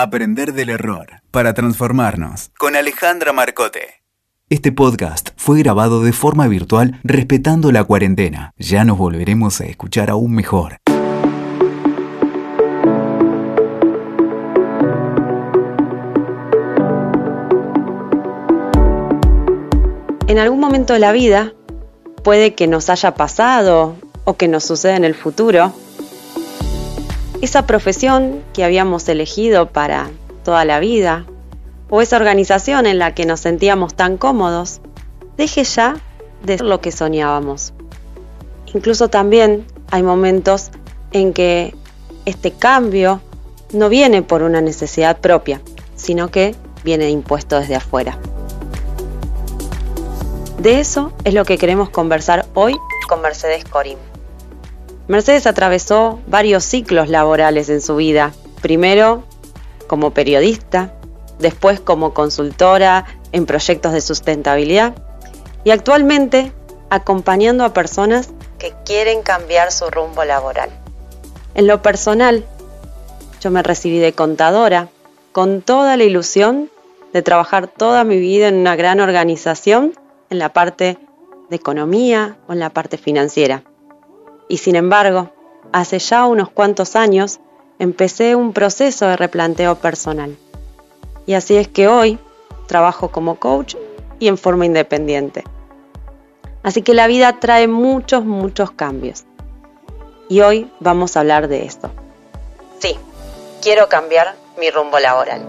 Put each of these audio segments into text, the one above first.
Aprender del error para transformarnos con Alejandra Marcote. Este podcast fue grabado de forma virtual respetando la cuarentena. Ya nos volveremos a escuchar aún mejor. En algún momento de la vida puede que nos haya pasado o que nos suceda en el futuro esa profesión que habíamos elegido para toda la vida o esa organización en la que nos sentíamos tan cómodos, deje ya de ser lo que soñábamos. Incluso también hay momentos en que este cambio no viene por una necesidad propia, sino que viene impuesto desde afuera. De eso es lo que queremos conversar hoy con Mercedes Corim. Mercedes atravesó varios ciclos laborales en su vida. Primero como periodista, después como consultora en proyectos de sustentabilidad y actualmente acompañando a personas que quieren cambiar su rumbo laboral. En lo personal, yo me recibí de contadora con toda la ilusión de trabajar toda mi vida en una gran organización en la parte de economía o en la parte financiera. Y sin embargo, hace ya unos cuantos años empecé un proceso de replanteo personal. Y así es que hoy trabajo como coach y en forma independiente. Así que la vida trae muchos, muchos cambios. Y hoy vamos a hablar de esto. Sí, quiero cambiar mi rumbo laboral.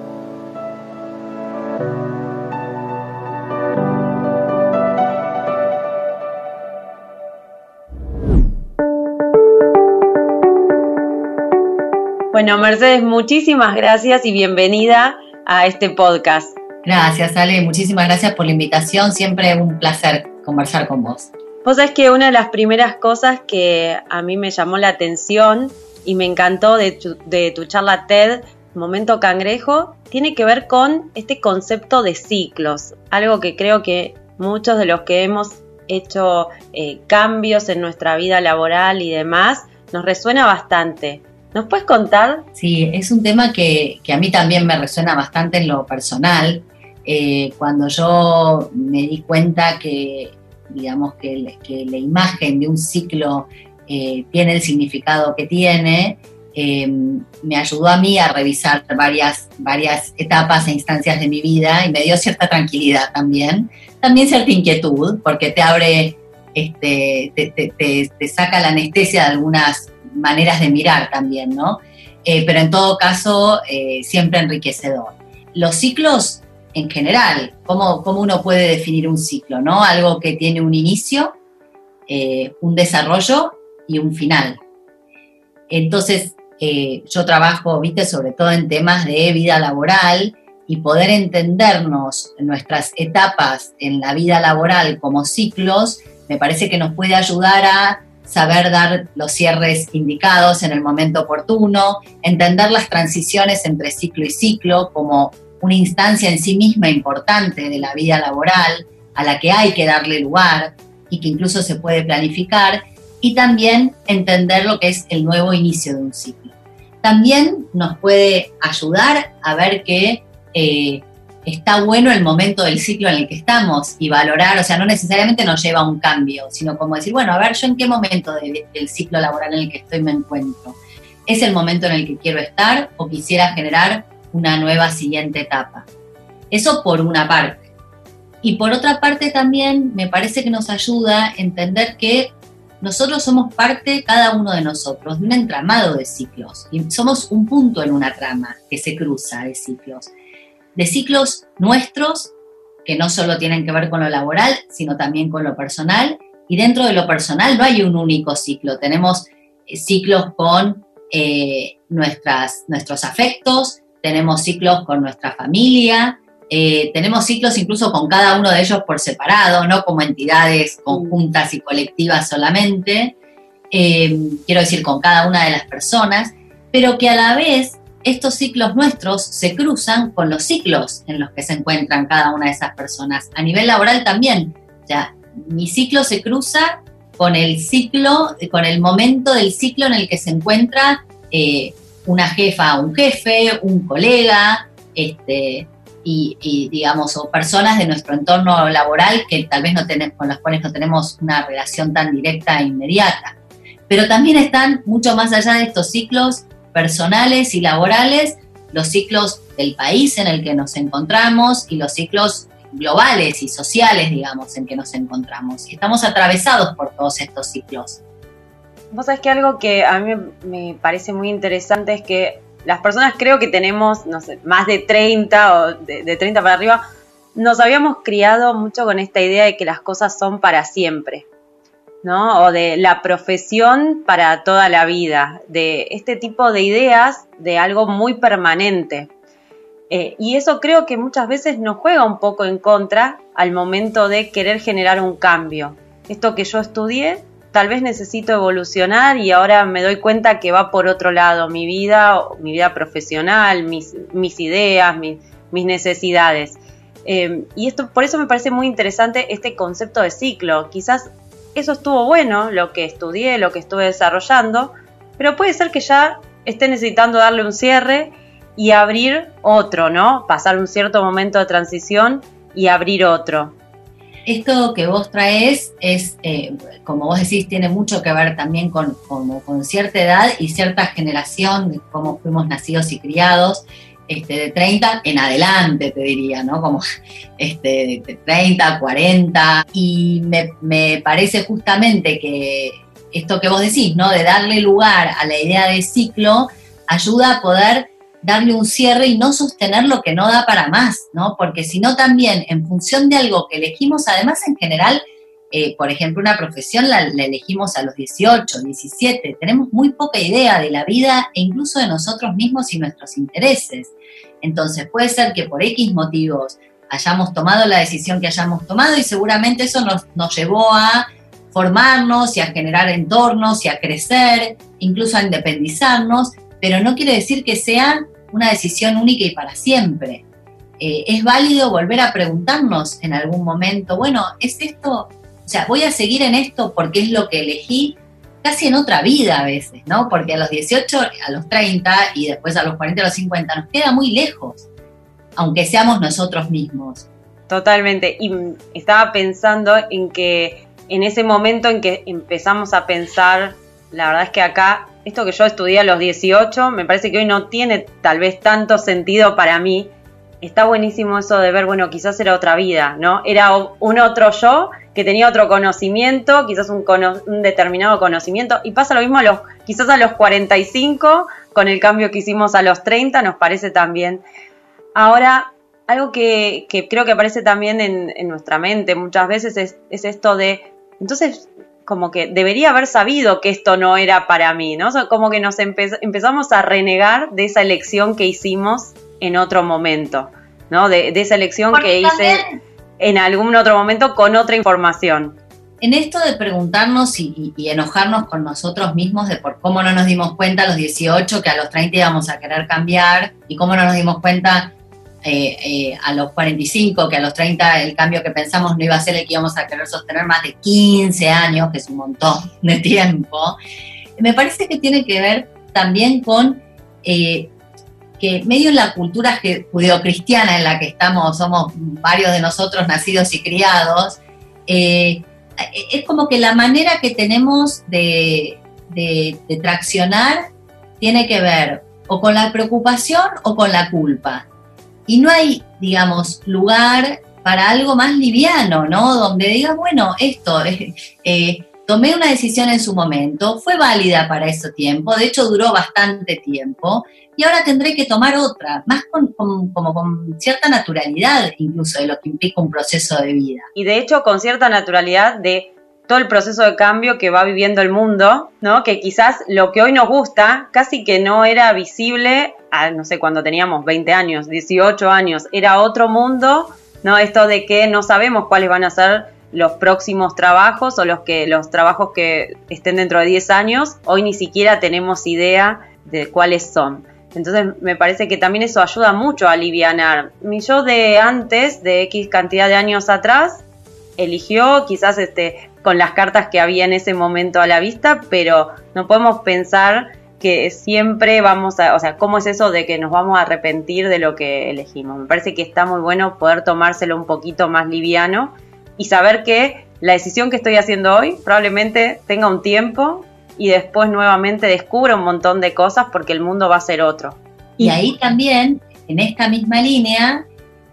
Bueno, Mercedes, muchísimas gracias y bienvenida a este podcast. Gracias, Ale. Muchísimas gracias por la invitación. Siempre un placer conversar con vos. Vos sabés que una de las primeras cosas que a mí me llamó la atención y me encantó de tu, charla TED, Momento Cangrejo, tiene que ver con este concepto de ciclos. Algo que creo que muchos de los que hemos hecho eh, cambios en nuestra vida laboral y demás, nos resuena bastante. ¿Nos puedes contar? Sí, es un tema que, a mí también me resuena bastante en lo personal. Eh, cuando yo me di cuenta que, digamos, que, la imagen de un ciclo eh, tiene el significado que tiene, em, me ayudó a mí a revisar varias, varias etapas e instancias de mi vida y me dio cierta tranquilidad también. También cierta inquietud, porque te abre, este, te, te saca la anestesia de algunas maneras de mirar también, ¿no? Eh, pero en todo caso, eh, siempre enriquecedor. Los ciclos en general, ¿cómo, ¿cómo, uno puede definir un ciclo, ¿no? Algo que tiene un inicio, eh, un desarrollo y un final. Entonces, yo trabajo, viste, sobre todo en temas de vida laboral y poder entendernos nuestras etapas en la vida laboral como ciclos, me parece que nos puede ayudar a saber dar los cierres indicados en el momento oportuno, entender las transiciones entre ciclo y ciclo como una instancia en sí misma importante de la vida laboral a la que hay que darle lugar y que incluso se puede planificar, y también entender lo que es el nuevo inicio de un ciclo. También nos puede ayudar a ver que eh, está bueno el momento del ciclo en el que estamos y valorar, o sea, no necesariamente nos lleva a un cambio, sino como decir, bueno, a ver, yo en qué momento del ciclo laboral en el que estoy me encuentro. ¿Es el momento en el que quiero estar o quisiera generar una nueva siguiente etapa? Eso por una parte. Y por otra parte también me parece que nos ayuda a entender que nosotros somos parte, cada uno de nosotros, de un entramado de ciclos. Y somos un punto en una trama que se cruza de ciclos de ciclos nuestros que no solo tienen que ver con lo laboral, sino también con lo personal. Y dentro de lo personal no hay un único ciclo, tenemos eh, ciclos con eh, nuestras, nuestros afectos, tenemos ciclos con nuestra familia, eh, tenemos ciclos incluso con cada uno de ellos por separado, no como entidades conjuntas y colectivas solamente, quiero decir con cada una de las personas, pero que a la vez estos ciclos nuestros se cruzan con los ciclos en los que se encuentran cada una de esas personas. A nivel laboral también. Sea, mi ciclo se cruza con el ciclo, con el momento del ciclo en el que se encuentra eh, una jefa un jefe, un colega, este, y, digamos, o personas de nuestro entorno laboral que tal vez no tenemos, con las cuales no tenemos una relación tan directa e inmediata. Pero también están mucho más allá de estos ciclos personales y laborales, los ciclos del país en el que nos encontramos y los ciclos globales y sociales, digamos, en que nos encontramos. Estamos atravesados por todos estos ciclos. Vos sabés que algo que a mí me parece muy interesante es que las personas creo que tenemos, no sé, más de 30 o de, 30 para arriba, nos habíamos criado mucho con esta idea de que las cosas son para siempre, O de la profesión para toda la vida, de este tipo de ideas de algo muy permanente. Eh, y eso creo que muchas veces nos juega un poco en contra al momento de querer generar un cambio. Esto que yo estudié tal vez necesito evolucionar y ahora me doy cuenta que va por otro lado mi vida, mi vida profesional, mis, mis ideas, mis, necesidades. Em, y esto, por eso me parece muy interesante este concepto de ciclo. Quizás eso estuvo bueno, lo que estudié, lo que estuve desarrollando, pero puede ser que ya esté necesitando darle un cierre y abrir otro, ¿no? Pasar un cierto momento de transición y abrir otro esto que vos traes es, eh, como vos decís, tiene mucho que ver también con, con cierta edad y cierta generación, de cómo fuimos nacidos y criados, este, de 30 en adelante, te diría, ¿no? Como este, de 30, 40. Y me, me parece justamente que esto que vos decís, ¿no? De darle lugar a la idea de ciclo, ayuda a poder darle un cierre y no sostener lo que no da para más, ¿no? Porque si no también, en función de algo que elegimos, además en general, eh, por ejemplo, una profesión la, elegimos a los 18, 17, tenemos muy poca idea de la vida e incluso de nosotros mismos y nuestros intereses. Entonces puede ser que por X motivos hayamos tomado la decisión que hayamos tomado y seguramente eso nos, nos llevó a formarnos y a generar entornos y a crecer, incluso a independizarnos, pero no quiere decir que sea una decisión única y para siempre. Eh, es válido volver a preguntarnos en algún momento, bueno, ¿es esto? O sea, voy a seguir en esto porque es lo que elegí casi en otra vida a veces, ¿no? Porque a los 18, a los 30 y después a los 40, a los 50 nos queda muy lejos, aunque seamos nosotros mismos. Totalmente. Y estaba pensando en que en ese momento en que empezamos a pensar, la verdad es que acá esto que yo estudié a los 18, me parece que hoy no tiene tal vez tanto sentido para mí. Está buenísimo eso de ver, bueno, quizás era otra vida, ¿no? Era un otro yo que tenía otro conocimiento, quizás un, determinado conocimiento, y pasa lo mismo a los, quizás a los 45, con el cambio que hicimos a los 30, nos parece también. Ahora, algo que, creo que aparece también en, nuestra mente muchas veces es, es esto de, entonces, como que debería haber sabido que esto no era para mí, ¿no? como que nos empezamos a renegar de esa elección que hicimos en otro momento, ¿no? De, esa elección que hice en algún otro momento con otra información. En esto de preguntarnos y, enojarnos con nosotros mismos de por cómo no nos dimos cuenta a los 18 que a los 30 íbamos a querer cambiar y cómo no nos dimos cuenta eh, eh, a los 45, que a los 30 el cambio que pensamos no iba a ser el que íbamos a querer sostener más de 15 años, que es un montón de tiempo, me parece que tiene que ver también con eh, que medio en la cultura judeocristiana en la que estamos, somos varios de nosotros nacidos y criados, es como que la manera que tenemos de, de traccionar tiene que ver o con la preocupación o con la culpa y no hay, digamos, lugar para algo más liviano, ¿no? Donde digas, bueno, esto, eh, tomé una decisión en su momento, fue válida para ese tiempo, de hecho duró bastante tiempo, y ahora tendré que tomar otra, más con, como con cierta naturalidad incluso de lo que implica un proceso de vida. Y de hecho con cierta naturalidad de todo el proceso de cambio que va viviendo el mundo, ¿no? Que quizás lo que hoy nos gusta casi que no era visible, no sé, cuando teníamos 20 años, 18 años, era otro mundo, ¿no? Esto de que no sabemos cuáles van a ser los próximos trabajos o los que los trabajos que estén dentro de 10 años, hoy ni siquiera tenemos idea de cuáles son. Entonces me parece que también eso ayuda mucho a aliviar. Mi yo de antes, de X cantidad de años atrás, eligió quizás este, con las cartas que había en ese momento a la vista, pero no podemos pensar que siempre vamos a, o sea, cómo es eso de que nos vamos a arrepentir de lo que elegimos. Me parece que está muy bueno poder tomárselo un poquito más liviano y saber que la decisión que estoy haciendo hoy probablemente tenga un tiempo y después nuevamente descubra un montón de cosas porque el mundo va a ser otro. Y ahí también, en esta misma línea,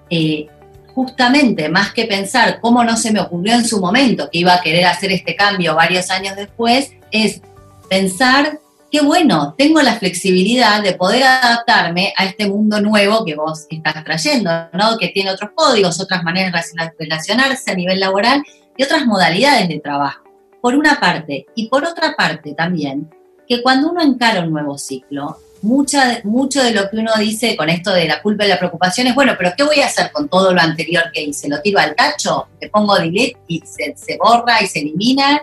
eh, justamente más que pensar cómo no se me ocurrió en su momento que iba a querer hacer este cambio varios años después, es pensar qué bueno, tengo la flexibilidad de poder adaptarme a este mundo nuevo que vos estás trayendo, ¿no? Que tiene otros códigos, otras maneras de relacionarse a nivel laboral y otras modalidades de trabajo. Por una parte. Y por otra parte también, que cuando uno encara un nuevo ciclo, mucha, mucho de lo que uno dice con esto de la culpa y la preocupación es, bueno, pero ¿qué voy a hacer con todo lo anterior que hice? ¿Lo tiro al tacho? ¿Le pongo delete y se, se borra y se elimina?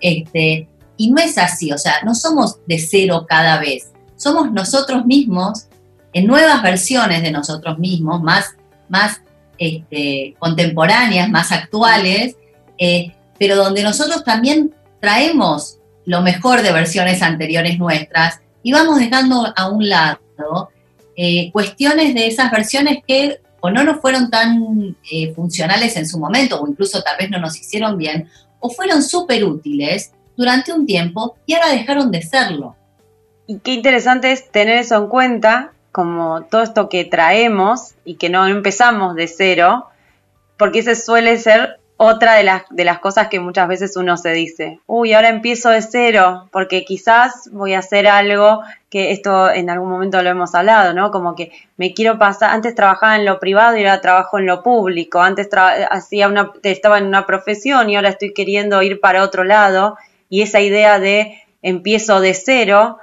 Este, y no es así, o sea, no somos de cero cada vez, somos nosotros mismos en nuevas versiones de nosotros mismos, más, más este, contemporáneas, más actuales, eh, pero donde nosotros también traemos lo mejor de versiones anteriores nuestras y vamos dejando a un lado eh, cuestiones de esas versiones que o no nos fueron tan eh, funcionales en su momento, o incluso tal vez no nos hicieron bien, o fueron súper útiles, durante un tiempo y ahora dejaron de serlo. Y qué interesante es tener eso en cuenta, como todo esto que traemos y que no empezamos de cero, porque ese suele ser otra de las, de las cosas que muchas veces uno se dice, uy, ahora empiezo de cero, porque quizás voy a hacer algo que esto en algún momento lo hemos hablado, ¿no? Como que me quiero pasar, antes trabajaba en lo privado y ahora trabajo en lo público, antes hacía una, estaba en una profesión y ahora estoy queriendo ir para otro lado y esa idea de empiezo de cero,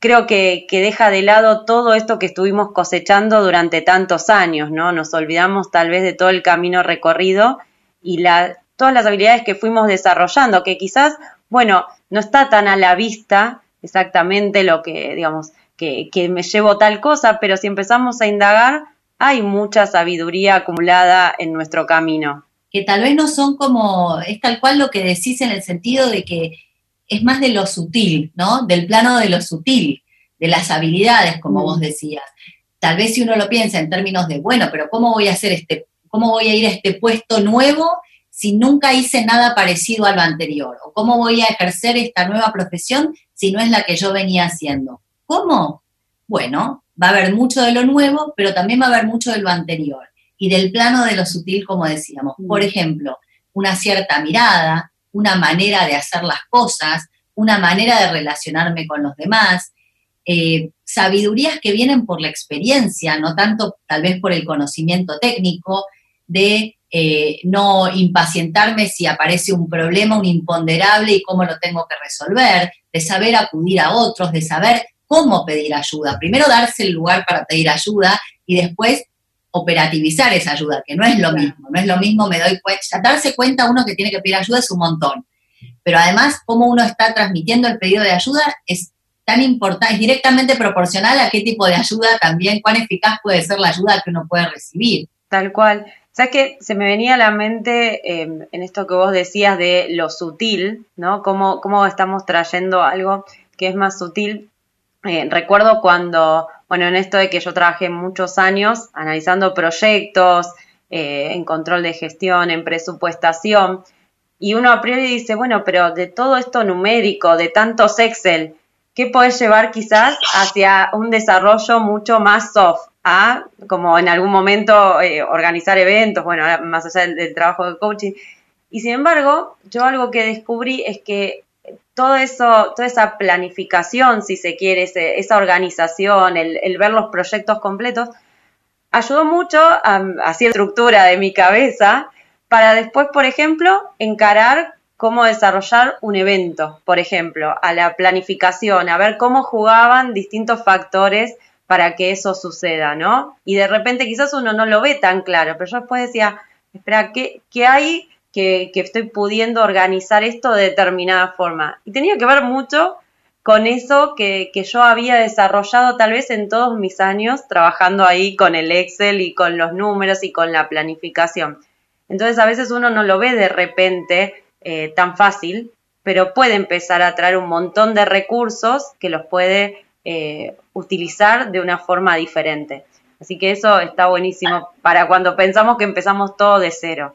creo que, deja de lado todo esto que estuvimos cosechando durante tantos años, ¿no? Nos olvidamos tal vez de todo el camino recorrido y la, todas las habilidades que fuimos desarrollando, que quizás, bueno, no está tan a la vista exactamente lo que, digamos, que, que me llevo tal cosa, pero si empezamos a indagar, hay mucha sabiduría acumulada en nuestro camino que tal vez no son como, es tal cual lo que decís en el sentido de que es más de lo sutil, ¿no? Del plano de lo sutil, de las habilidades, como vos mm. decías. Tal vez si uno lo piensa en términos de, bueno, pero ¿cómo voy a hacer este, cómo voy a ir a este puesto nuevo si nunca hice nada parecido a lo anterior? ¿O cómo voy a ejercer esta nueva profesión si no es la que yo venía haciendo? ¿Cómo? Bueno, va a haber mucho de lo nuevo, pero también va a haber mucho de lo anterior y del plano de lo sutil, como decíamos. Por ejemplo, una cierta mirada, una manera de hacer las cosas, una manera de relacionarme con los demás, eh, sabidurías que vienen por la experiencia, no tanto tal vez por el conocimiento técnico, de eh, no impacientarme si aparece un problema, un imponderable y cómo lo tengo que resolver, de saber acudir a otros, de saber cómo pedir ayuda. Primero darse el lugar para pedir ayuda y después operativizar esa ayuda, que no es lo mismo, no es lo mismo, me doy cuenta, darse cuenta uno que tiene que pedir ayuda es un montón, pero además cómo uno está transmitiendo el pedido de ayuda es tan importante, es directamente proporcional a qué tipo de ayuda también, cuán eficaz puede ser la ayuda que uno puede recibir. Tal cual. ¿Sabes que Se me venía a la mente em, en esto que vos decías de lo sutil, ¿no? Cómo, cómo estamos trayendo algo que es más sutil. Eh, recuerdo cuando bueno, en esto de que yo trabajé muchos años analizando proyectos, eh, en control de gestión, en presupuestación, y uno a priori dice, bueno, pero de todo esto numérico, de tantos Excel, ¿qué puedes llevar quizás hacia un desarrollo mucho más soft? A, como en algún momento, eh, organizar eventos, bueno, más allá del trabajo de coaching. Y sin embargo, yo algo que descubrí es que todo eso, toda esa planificación, si se quiere, esa organización, el, ver los proyectos completos, ayudó mucho a, a hacer estructura de mi cabeza para después, por ejemplo, encarar cómo desarrollar un evento, por ejemplo, a la planificación, a ver cómo jugaban distintos factores para que eso suceda, ¿no? Y de repente quizás uno no lo ve tan claro, pero yo después decía, espera, ¿qué, qué hay que, estoy pudiendo organizar esto de determinada forma. Y tenía que ver mucho con eso que, yo había desarrollado tal vez en todos mis años trabajando ahí con el Excel y con los números y con la planificación. Entonces a veces uno no lo ve de repente eh, tan fácil, pero puede empezar a traer un montón de recursos que los puede eh, utilizar de una forma diferente. Así que eso está buenísimo para cuando pensamos que empezamos todo de cero.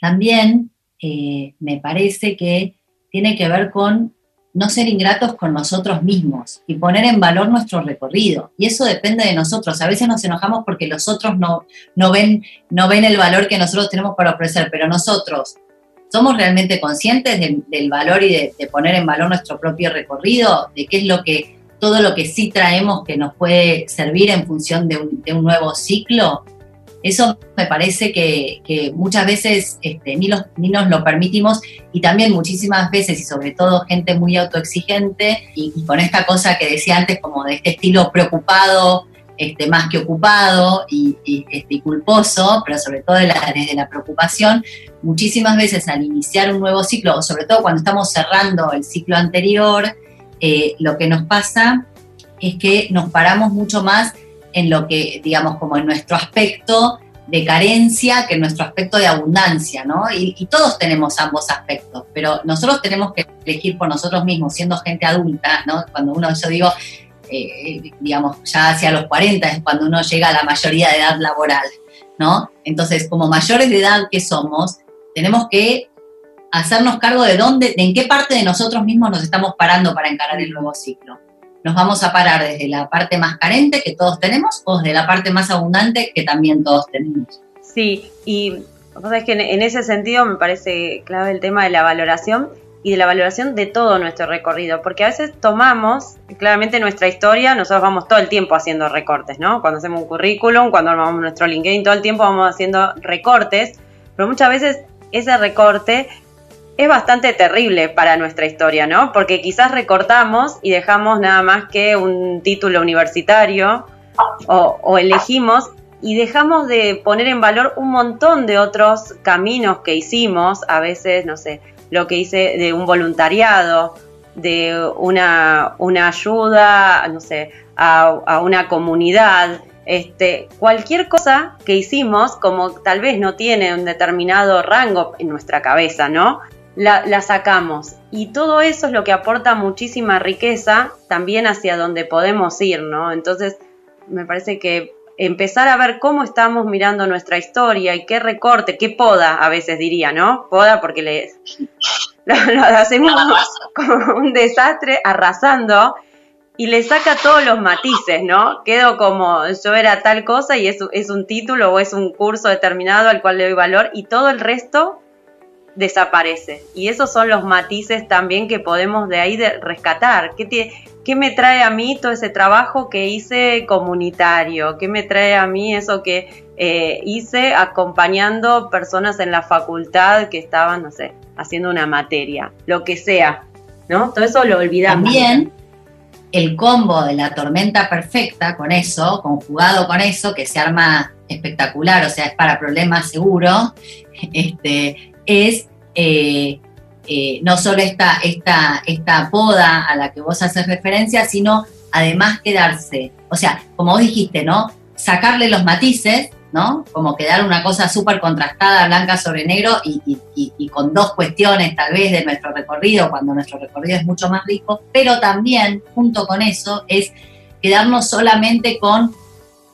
También eh, me parece que tiene que ver con no ser ingratos con nosotros mismos y poner en valor nuestro recorrido. Y eso depende de nosotros. A veces nos enojamos porque los otros no, no, ven, no ven el valor que nosotros tenemos para ofrecer, pero nosotros somos realmente conscientes del, valor y de, poner en valor nuestro propio recorrido, de qué es lo que, todo lo que sí traemos que nos puede servir en función de un, de un nuevo ciclo. Eso me parece que, muchas veces este, ni, ni, nos lo permitimos y también muchísimas veces y sobre todo gente muy autoexigente y, con esta cosa que decía antes como de este estilo preocupado, este, más que ocupado y, este, culposo, pero sobre todo desde la preocupación, muchísimas veces al iniciar un nuevo ciclo, o sobre todo cuando estamos cerrando el ciclo anterior, eh, lo que nos pasa es que nos paramos mucho más en lo que, digamos, como en nuestro aspecto de carencia que en nuestro aspecto de abundancia, ¿no? Y, todos tenemos ambos aspectos, pero nosotros tenemos que elegir por nosotros mismos, siendo gente adulta, ¿no? Cuando uno, yo digo, eh, digamos, ya hacia los 40 es cuando uno llega a la mayoría de edad laboral, ¿no? Entonces, como mayores de edad que somos, tenemos que hacernos cargo de dónde, de en qué parte de nosotros mismos nos estamos parando para encarar el nuevo ciclo nos vamos a parar desde la parte más carente que todos tenemos o desde la parte más abundante que también todos tenemos. Sí, y es que en ese sentido me parece clave el tema de la valoración y de la valoración de todo nuestro recorrido, porque a veces tomamos claramente nuestra historia, nosotros vamos todo el tiempo haciendo recortes, ¿no? Cuando hacemos un currículum, cuando armamos nuestro LinkedIn, todo el tiempo vamos haciendo recortes, pero muchas veces ese recorte es bastante terrible para nuestra historia, ¿no? Porque quizás recortamos y dejamos nada más que un título universitario o, elegimos y dejamos de poner en valor un montón de otros caminos que hicimos, a veces, no sé, lo que hice de un voluntariado, de una, una ayuda, no sé, a, a una comunidad, este, cualquier cosa que hicimos, como tal vez no tiene un determinado rango en nuestra cabeza, ¿no? La, sacamos. Y todo eso es lo que aporta muchísima riqueza también hacia donde podemos ir, ¿no? Entonces, me parece que empezar a ver cómo estamos mirando nuestra historia y qué recorte, qué poda, a veces diría, ¿no? Poda porque le, lo, hacemos como un desastre arrasando y le saca todos los matices, ¿no? Quedo como yo era tal cosa y es, es un título o es un curso determinado al cual le doy valor y todo el resto desaparece. Y esos son los matices también que podemos de ahí de rescatar. ¿Qué, ¿Qué me trae a mí todo ese trabajo que hice comunitario? ¿Qué me trae a mí eso que eh, hice acompañando personas en la facultad que estaban, no sé, haciendo una materia? Lo que sea, ¿no? Todo eso lo olvidamos. También el combo de la tormenta perfecta con eso, conjugado con eso, que se arma espectacular, o sea, es para problemas seguros, este, es eh, eh, no solo esta, esta, esta poda a la que vos haces referencia, sino además quedarse, o sea, como vos dijiste, ¿no? Sacarle los matices, ¿no? Como quedar una cosa súper contrastada, blanca sobre negro y, con dos cuestiones tal vez de nuestro recorrido, cuando nuestro recorrido es mucho más rico, pero también, junto con eso, es quedarnos solamente con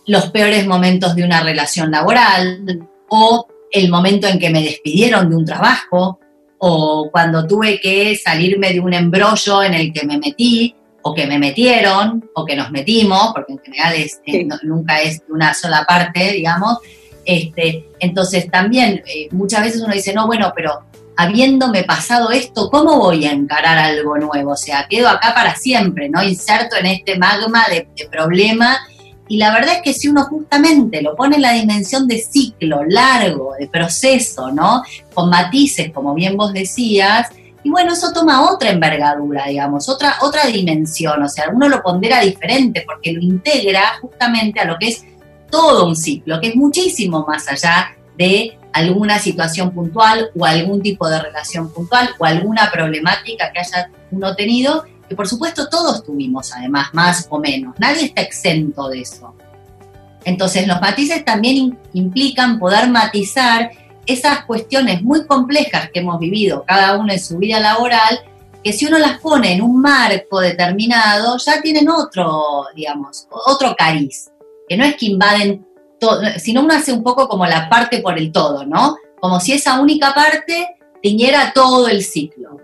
los peores momentos de una relación laboral o el momento en que me despidieron de un trabajo o cuando tuve que salirme de un embrollo en el que me metí o que me metieron o que nos metimos, porque en general eh, nunca es de una sola parte, digamos. Este, entonces también eh, muchas veces uno dice, no, bueno, pero habiéndome pasado esto, ¿cómo voy a encarar algo nuevo? O sea, quedo acá para siempre, ¿no? Inserto en este magma de, de problema y la verdad es que si uno justamente lo pone en la dimensión de ciclo largo, de proceso, ¿no? Con matices, como bien vos decías, y bueno, eso toma otra envergadura, digamos, otra, otra dimensión, o sea, uno lo pondera diferente porque lo integra justamente a lo que es todo un ciclo, que es muchísimo más allá de alguna situación puntual o algún tipo de relación puntual o alguna problemática que haya uno tenido que por supuesto todos tuvimos además, más o menos, nadie está exento de eso. Entonces los matices también implican poder matizar esas cuestiones muy complejas que hemos vivido cada uno en su vida laboral, que si uno las pone en un marco determinado, ya tienen otro, digamos, otro cariz, que no es que invaden todo, sino uno hace un poco como la parte por el todo, ¿no? Como si esa única parte tiñera todo el ciclo.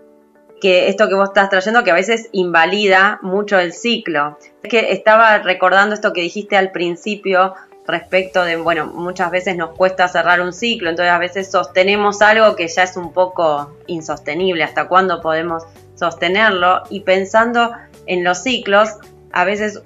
Que esto que vos estás trayendo, que a veces invalida mucho el ciclo. Es que estaba recordando esto que dijiste al principio respecto de, bueno, muchas veces nos cuesta cerrar un ciclo, entonces a veces sostenemos algo que ya es un poco insostenible, hasta cuándo podemos sostenerlo y pensando en los ciclos, a veces,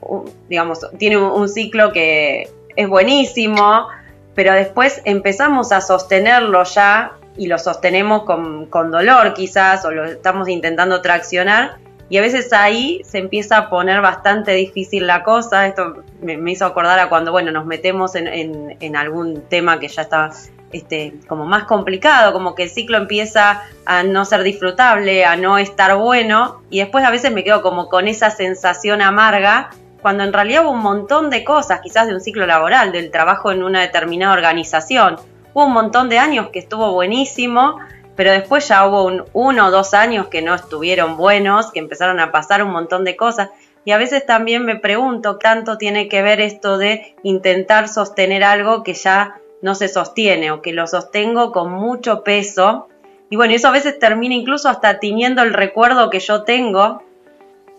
digamos, tiene un ciclo que es buenísimo, pero después empezamos a sostenerlo ya y lo sostenemos con, con dolor quizás o lo estamos intentando traccionar y a veces ahí se empieza a poner bastante difícil la cosa. Esto me, hizo acordar a cuando, bueno, nos metemos en, en, en, algún tema que ya está este, como más complicado, como que el ciclo empieza a no ser disfrutable, a no estar bueno, y después a veces me quedo como con esa sensación amarga, cuando en realidad hubo un montón de cosas, quizás de un ciclo laboral, del trabajo en una determinada organización. Hubo un montón de años que estuvo buenísimo, pero después ya hubo un, uno o dos años que no estuvieron buenos, que empezaron a pasar un montón de cosas. Y a veces también me pregunto, ¿tanto tiene que ver esto de intentar sostener algo que ya no se sostiene o que lo sostengo con mucho peso. Y bueno, eso a veces termina incluso hasta tiñendo el recuerdo que yo tengo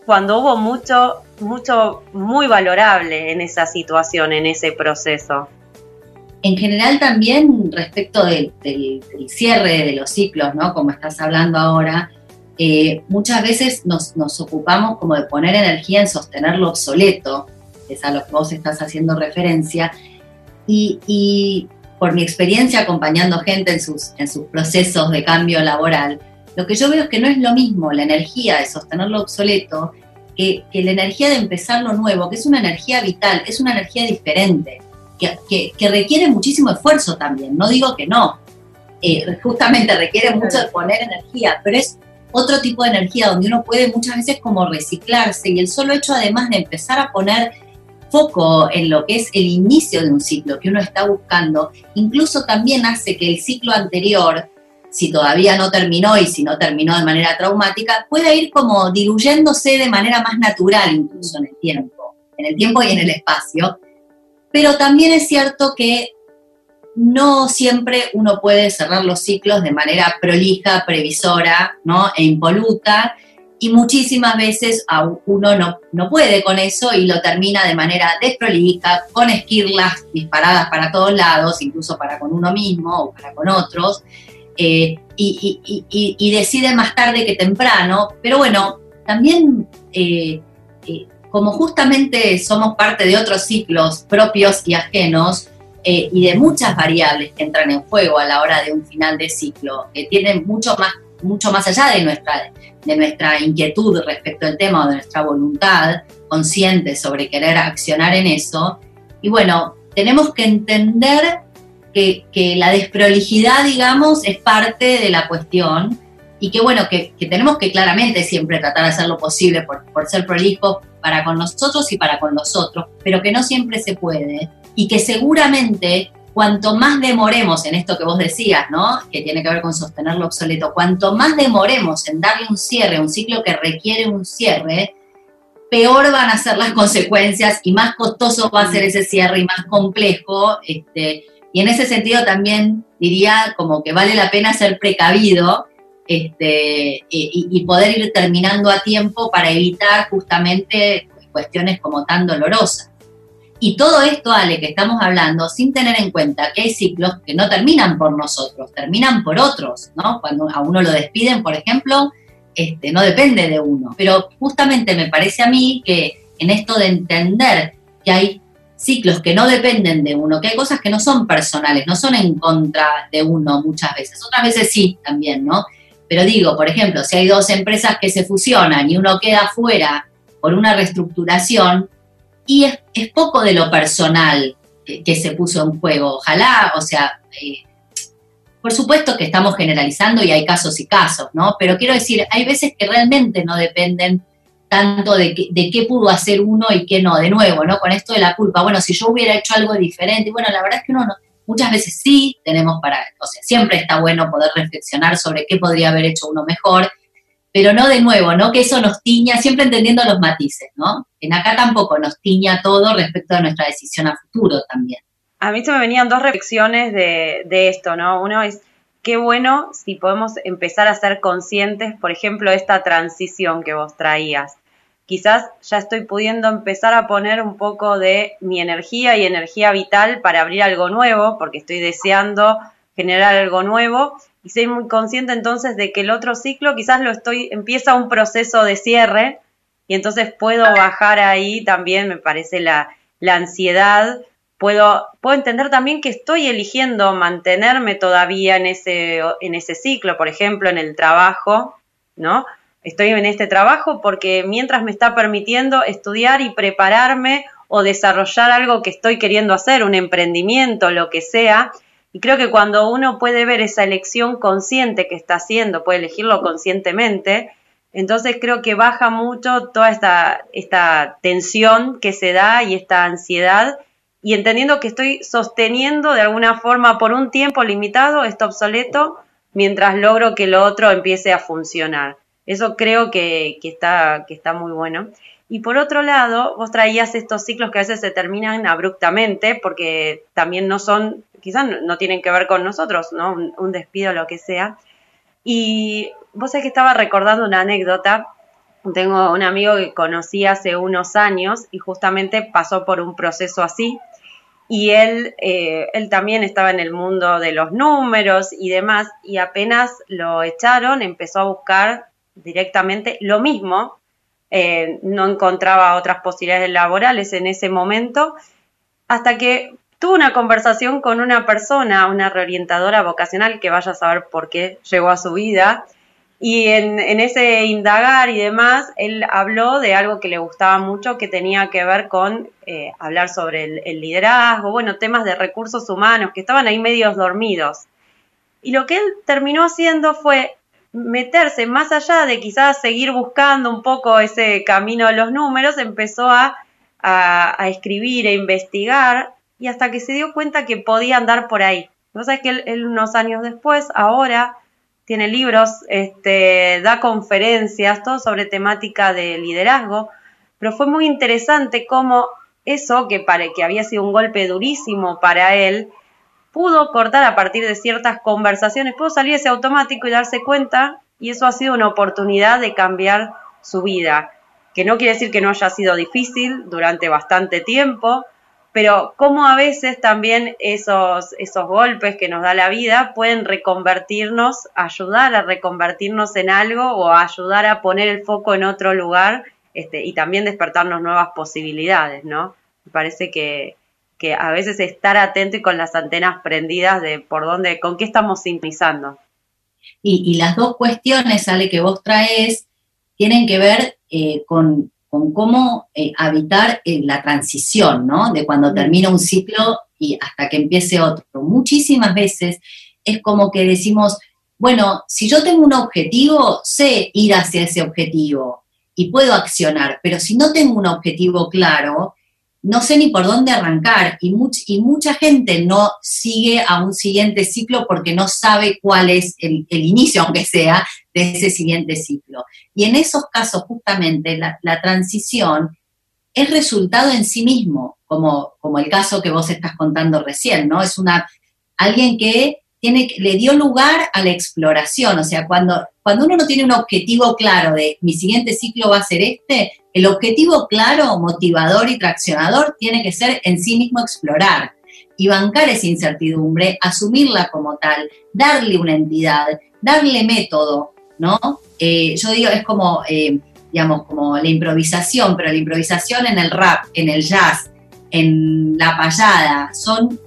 cuando hubo mucho, mucho muy valorable en esa situación, en ese proceso. En general también respecto del, cierre de los ciclos, ¿no? Como estás hablando ahora, eh, muchas veces nos, ocupamos como de poner energía en sostener lo obsoleto, es a lo que vos estás haciendo referencia, y, por mi experiencia acompañando gente en sus, en sus procesos de cambio laboral, lo que yo veo es que no es lo mismo la energía de sostener lo obsoleto que, la energía de empezar lo nuevo, que es una energía vital, es una energía diferente, que, que, requiere muchísimo esfuerzo también, no digo que no, eh, justamente requiere mucho de poner energía, pero es otro tipo de energía donde uno puede muchas veces como reciclarse y el solo hecho además de empezar a poner foco en lo que es el inicio de un ciclo que uno está buscando, incluso también hace que el ciclo anterior, si todavía no terminó y si no terminó de manera traumática, pueda ir como diluyéndose de manera más natural incluso en el tiempo, en el tiempo y en el espacio. Pero también es cierto que no siempre uno puede cerrar los ciclos de manera prolija, previsora, ¿no? e impoluta, y muchísimas veces uno no, no, puede con eso y lo termina de manera desprolija, con esquirlas disparadas para todos lados, incluso para con uno mismo o para con otros, eh, y, decide más tarde que temprano, pero bueno, también eh, eh, como justamente somos parte de otros ciclos propios y ajenos, y de muchas variables que entran en juego a la hora de un final de ciclo, que tienen mucho más mucho más allá de nuestra, de nuestra inquietud respecto al tema o de nuestra voluntad consciente sobre querer accionar en eso. Y bueno, tenemos que entender que, la desprolijidad, digamos, es parte de la cuestión y que bueno, que, tenemos que claramente siempre tratar de hacer lo posible por, por ser prolijos para con nosotros y para con los otros, pero que no siempre se puede y que seguramente cuanto más demoremos en esto que vos decías, ¿no? Que tiene que ver con sostener lo obsoleto, cuanto más demoremos en darle un cierre, un ciclo que requiere un cierre, peor van a ser las consecuencias y más costoso va a ser ese cierre y más complejo. Este, y en ese sentido también diría como que vale la pena ser precavido este, y, y poder ir terminando a tiempo para evitar justamente cuestiones como tan dolorosas. Y todo esto, Ale, que estamos hablando, sin tener en cuenta que hay ciclos que no terminan por nosotros, terminan por otros, ¿no? Cuando a uno lo despiden, por ejemplo, este, no depende de uno. Pero justamente me parece a mí que en esto de entender que hay ciclos que no dependen de uno, que hay cosas que no son personales, no son en contra de uno muchas veces, otras veces sí también, ¿no? Pero digo, por ejemplo, si hay dos empresas que se fusionan y uno queda fuera por una reestructuración, y es, poco de lo personal que, se puso en juego. Ojalá, o sea, eh, por supuesto que estamos generalizando y hay casos y casos, ¿no? Pero quiero decir, hay veces que realmente no dependen tanto de, de qué pudo hacer uno y qué no. De nuevo, ¿no? Con esto de la culpa, bueno, si yo hubiera hecho algo diferente, bueno, la verdad es que uno no, Muchas veces sí tenemos para, o sea, siempre está bueno poder reflexionar sobre qué podría haber hecho uno mejor, pero no de nuevo, no que eso nos tiña, siempre entendiendo los matices, ¿no? En acá tampoco nos tiña todo respecto a nuestra decisión a futuro también. A mí se me venían dos reflexiones de, de esto, ¿no? Uno es, qué bueno si podemos empezar a ser conscientes, por ejemplo, esta transición que vos traías quizás ya estoy pudiendo empezar a poner un poco de mi energía y energía vital para abrir algo nuevo, porque estoy deseando generar algo nuevo y soy muy consciente entonces de que el otro ciclo quizás lo estoy, empieza un proceso de cierre y entonces puedo bajar ahí también, me parece, la, ansiedad. Puedo, puedo entender también que estoy eligiendo mantenerme todavía en ese, en ese ciclo, por ejemplo, en el trabajo, ¿no? Estoy en este trabajo porque mientras me está permitiendo estudiar y prepararme o desarrollar algo que estoy queriendo hacer, un emprendimiento, lo que sea. Y creo que cuando uno puede ver esa elección consciente que está haciendo, puede elegirlo conscientemente, entonces creo que baja mucho toda esta, esta tensión que se da y esta ansiedad y entendiendo que estoy sosteniendo de alguna forma por un tiempo limitado esto obsoleto mientras logro que lo otro empiece a funcionar. Eso creo que, está, que está muy bueno. Y por otro lado, vos traías estos ciclos que a veces se terminan abruptamente porque también no son, quizás no tienen que ver con nosotros, ¿no? Un, despido lo que sea. Y vos sabés que estaba recordando una anécdota. Tengo un amigo que conocí hace unos años y justamente pasó por un proceso así. Y él, eh, él también estaba en el mundo de los números y demás, y apenas lo echaron, empezó a buscar directamente lo mismo, eh, no encontraba otras posibilidades laborales en ese momento, hasta que tuvo una conversación con una persona, una reorientadora vocacional, que vaya a saber por qué llegó a su vida, y en, ese indagar y demás, él habló de algo que le gustaba mucho, que tenía que ver con eh, hablar sobre el, el, liderazgo, bueno, temas de recursos humanos, que estaban ahí medios dormidos. Y lo que él terminó haciendo fue meterse más allá de quizás seguir buscando un poco ese camino de los números, empezó a, a, escribir e investigar y hasta que se dio cuenta que podía andar por ahí. No sabes que él, unos años después, ahora, tiene libros, este, da conferencias, todo sobre temática de liderazgo, pero fue muy interesante cómo eso, que, para, que había sido un golpe durísimo para él, pudo cortar a partir de ciertas conversaciones, pudo salir ese automático y darse cuenta, y eso ha sido una oportunidad de cambiar su vida, que no quiere decir que no haya sido difícil durante bastante tiempo, pero como a veces también esos, esos golpes que nos da la vida pueden reconvertirnos, ayudar a reconvertirnos en algo o ayudar a poner el foco en otro lugar este, y también despertarnos nuevas posibilidades, ¿no? Me parece que, que a veces estar atento y con las antenas prendidas de por dónde, con qué estamos sintonizando. Y, las dos cuestiones, Ale, que vos traes, tienen que ver eh, con, cómo eh, habitar eh, la transición, ¿no? De cuando termina un ciclo y hasta que empiece otro. Muchísimas veces es como que decimos, bueno, si yo tengo un objetivo, sé ir hacia ese objetivo y puedo accionar, pero si no tengo un objetivo claro, no sé ni por dónde arrancar y, mucha gente no sigue a un siguiente ciclo porque no sabe cuál es el, inicio, aunque sea, de ese siguiente ciclo. Y en esos casos, justamente, la, transición es resultado en sí mismo, como, como el caso que vos estás contando recién, ¿no? Es una, alguien que tiene, le dio lugar a la exploración, o sea, cuando, cuando uno no tiene un objetivo claro de mi siguiente ciclo va a ser este, el objetivo claro, motivador y traccionador tiene que ser en sí mismo explorar y bancar esa incertidumbre, asumirla como tal, darle una entidad, darle método, ¿no? Eh, yo digo, es como, eh, digamos, como la improvisación, pero la improvisación en el rap, en el jazz, en la payada, son,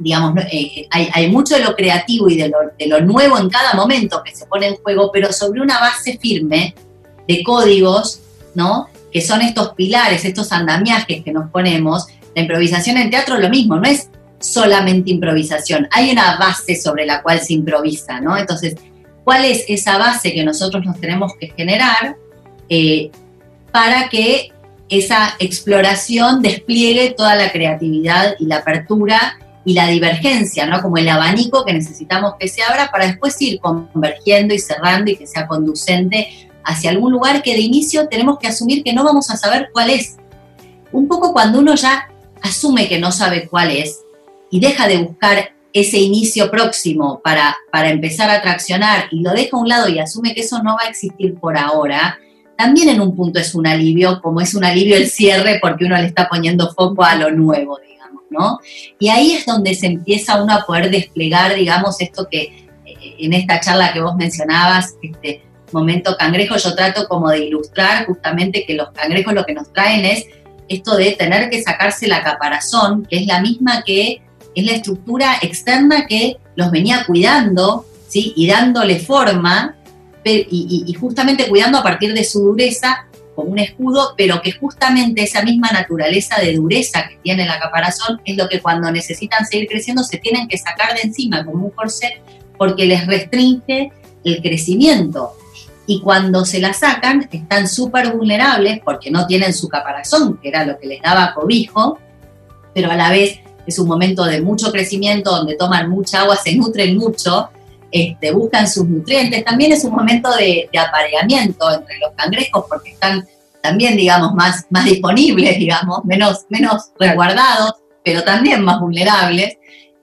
digamos, eh, hay, mucho de lo creativo y de lo, de lo nuevo en cada momento que se pone en juego, pero sobre una base firme de códigos ¿no? Que son estos pilares, estos andamiajes que nos ponemos. La improvisación en teatro es lo mismo, no es solamente improvisación, hay una base sobre la cual se improvisa, ¿no? Entonces, ¿cuál es esa base que nosotros nos tenemos que generar eh, para que esa exploración despliegue toda la creatividad y la apertura y la divergencia, ¿no? Como el abanico que necesitamos que se abra para después ir convergiendo y cerrando y que sea conducente hacia algún lugar que de inicio tenemos que asumir que no vamos a saber cuál es. Un poco cuando uno ya asume que no sabe cuál es y deja de buscar ese inicio próximo para, para empezar a traccionar y lo deja a un lado y asume que eso no va a existir por ahora, también en un punto es un alivio, como es un alivio el cierre porque uno le está poniendo foco a lo nuevo, ¿no? Y ahí es donde se empieza uno a poder desplegar, digamos, esto que eh, en esta charla que vos mencionabas, este momento cangrejo, yo trato como de ilustrar justamente que los cangrejos lo que nos traen es esto de tener que sacarse la caparazón, que es la misma que es la estructura externa que los venía cuidando, ¿sí? Y dándole forma, y justamente cuidando a partir de su dureza, como un escudo, pero que justamente esa misma naturaleza de dureza que tiene la caparazón es lo que cuando necesitan seguir creciendo se tienen que sacar de encima como un corset porque les restringe el crecimiento. Y cuando se la sacan están súper vulnerables porque no tienen su caparazón, que era lo que les daba cobijo, pero a la vez es un momento de mucho crecimiento donde toman mucha agua, se nutren mucho, este, buscan sus nutrientes. También es un momento de, apareamiento entre los cangrejos porque están también, digamos, más, más disponibles, digamos, menos, menos resguardados, pero también más vulnerables.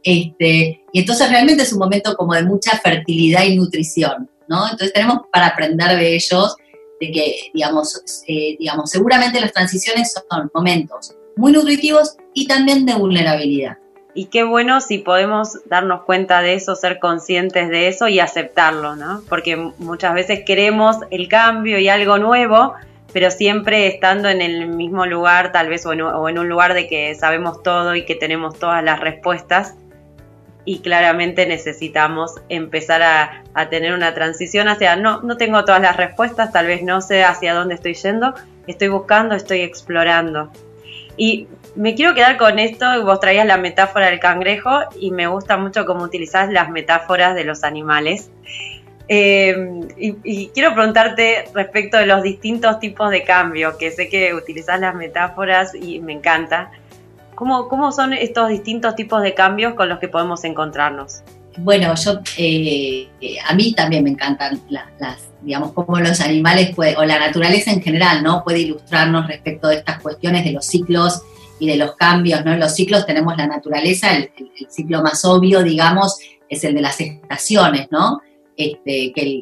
Este, y entonces realmente es un momento como de mucha fertilidad y nutrición, ¿no? Entonces tenemos para aprender de ellos, de que, digamos, eh, digamos seguramente las transiciones son momentos muy nutritivos y también de vulnerabilidad. Y qué bueno si podemos darnos cuenta de eso, ser conscientes de eso y aceptarlo, ¿no? Porque muchas veces queremos el cambio y algo nuevo, pero siempre estando en el mismo lugar, tal vez, o en, un lugar de que sabemos todo y que tenemos todas las respuestas. Y claramente necesitamos empezar a, a tener una transición hacia, no, no tengo todas las respuestas, tal vez no sé hacia dónde estoy yendo, estoy buscando, estoy explorando. Y me quiero quedar con esto, vos traías la metáfora del cangrejo y me gusta mucho cómo utilizás las metáforas de los animales. Em, y, quiero preguntarte respecto de los distintos tipos de cambio, que sé que utilizás las metáforas y me encanta. ¿Cómo, cómo son estos distintos tipos de cambios con los que podemos encontrarnos? Bueno, yo eh, a mí también me encantan las, digamos, cómo los animales o la naturaleza en general, ¿no? Puede ilustrarnos respecto de estas cuestiones de los ciclos y de los cambios, ¿no? En los ciclos tenemos la naturaleza, el, ciclo más obvio, digamos, es el de las estaciones, ¿no? Este, que,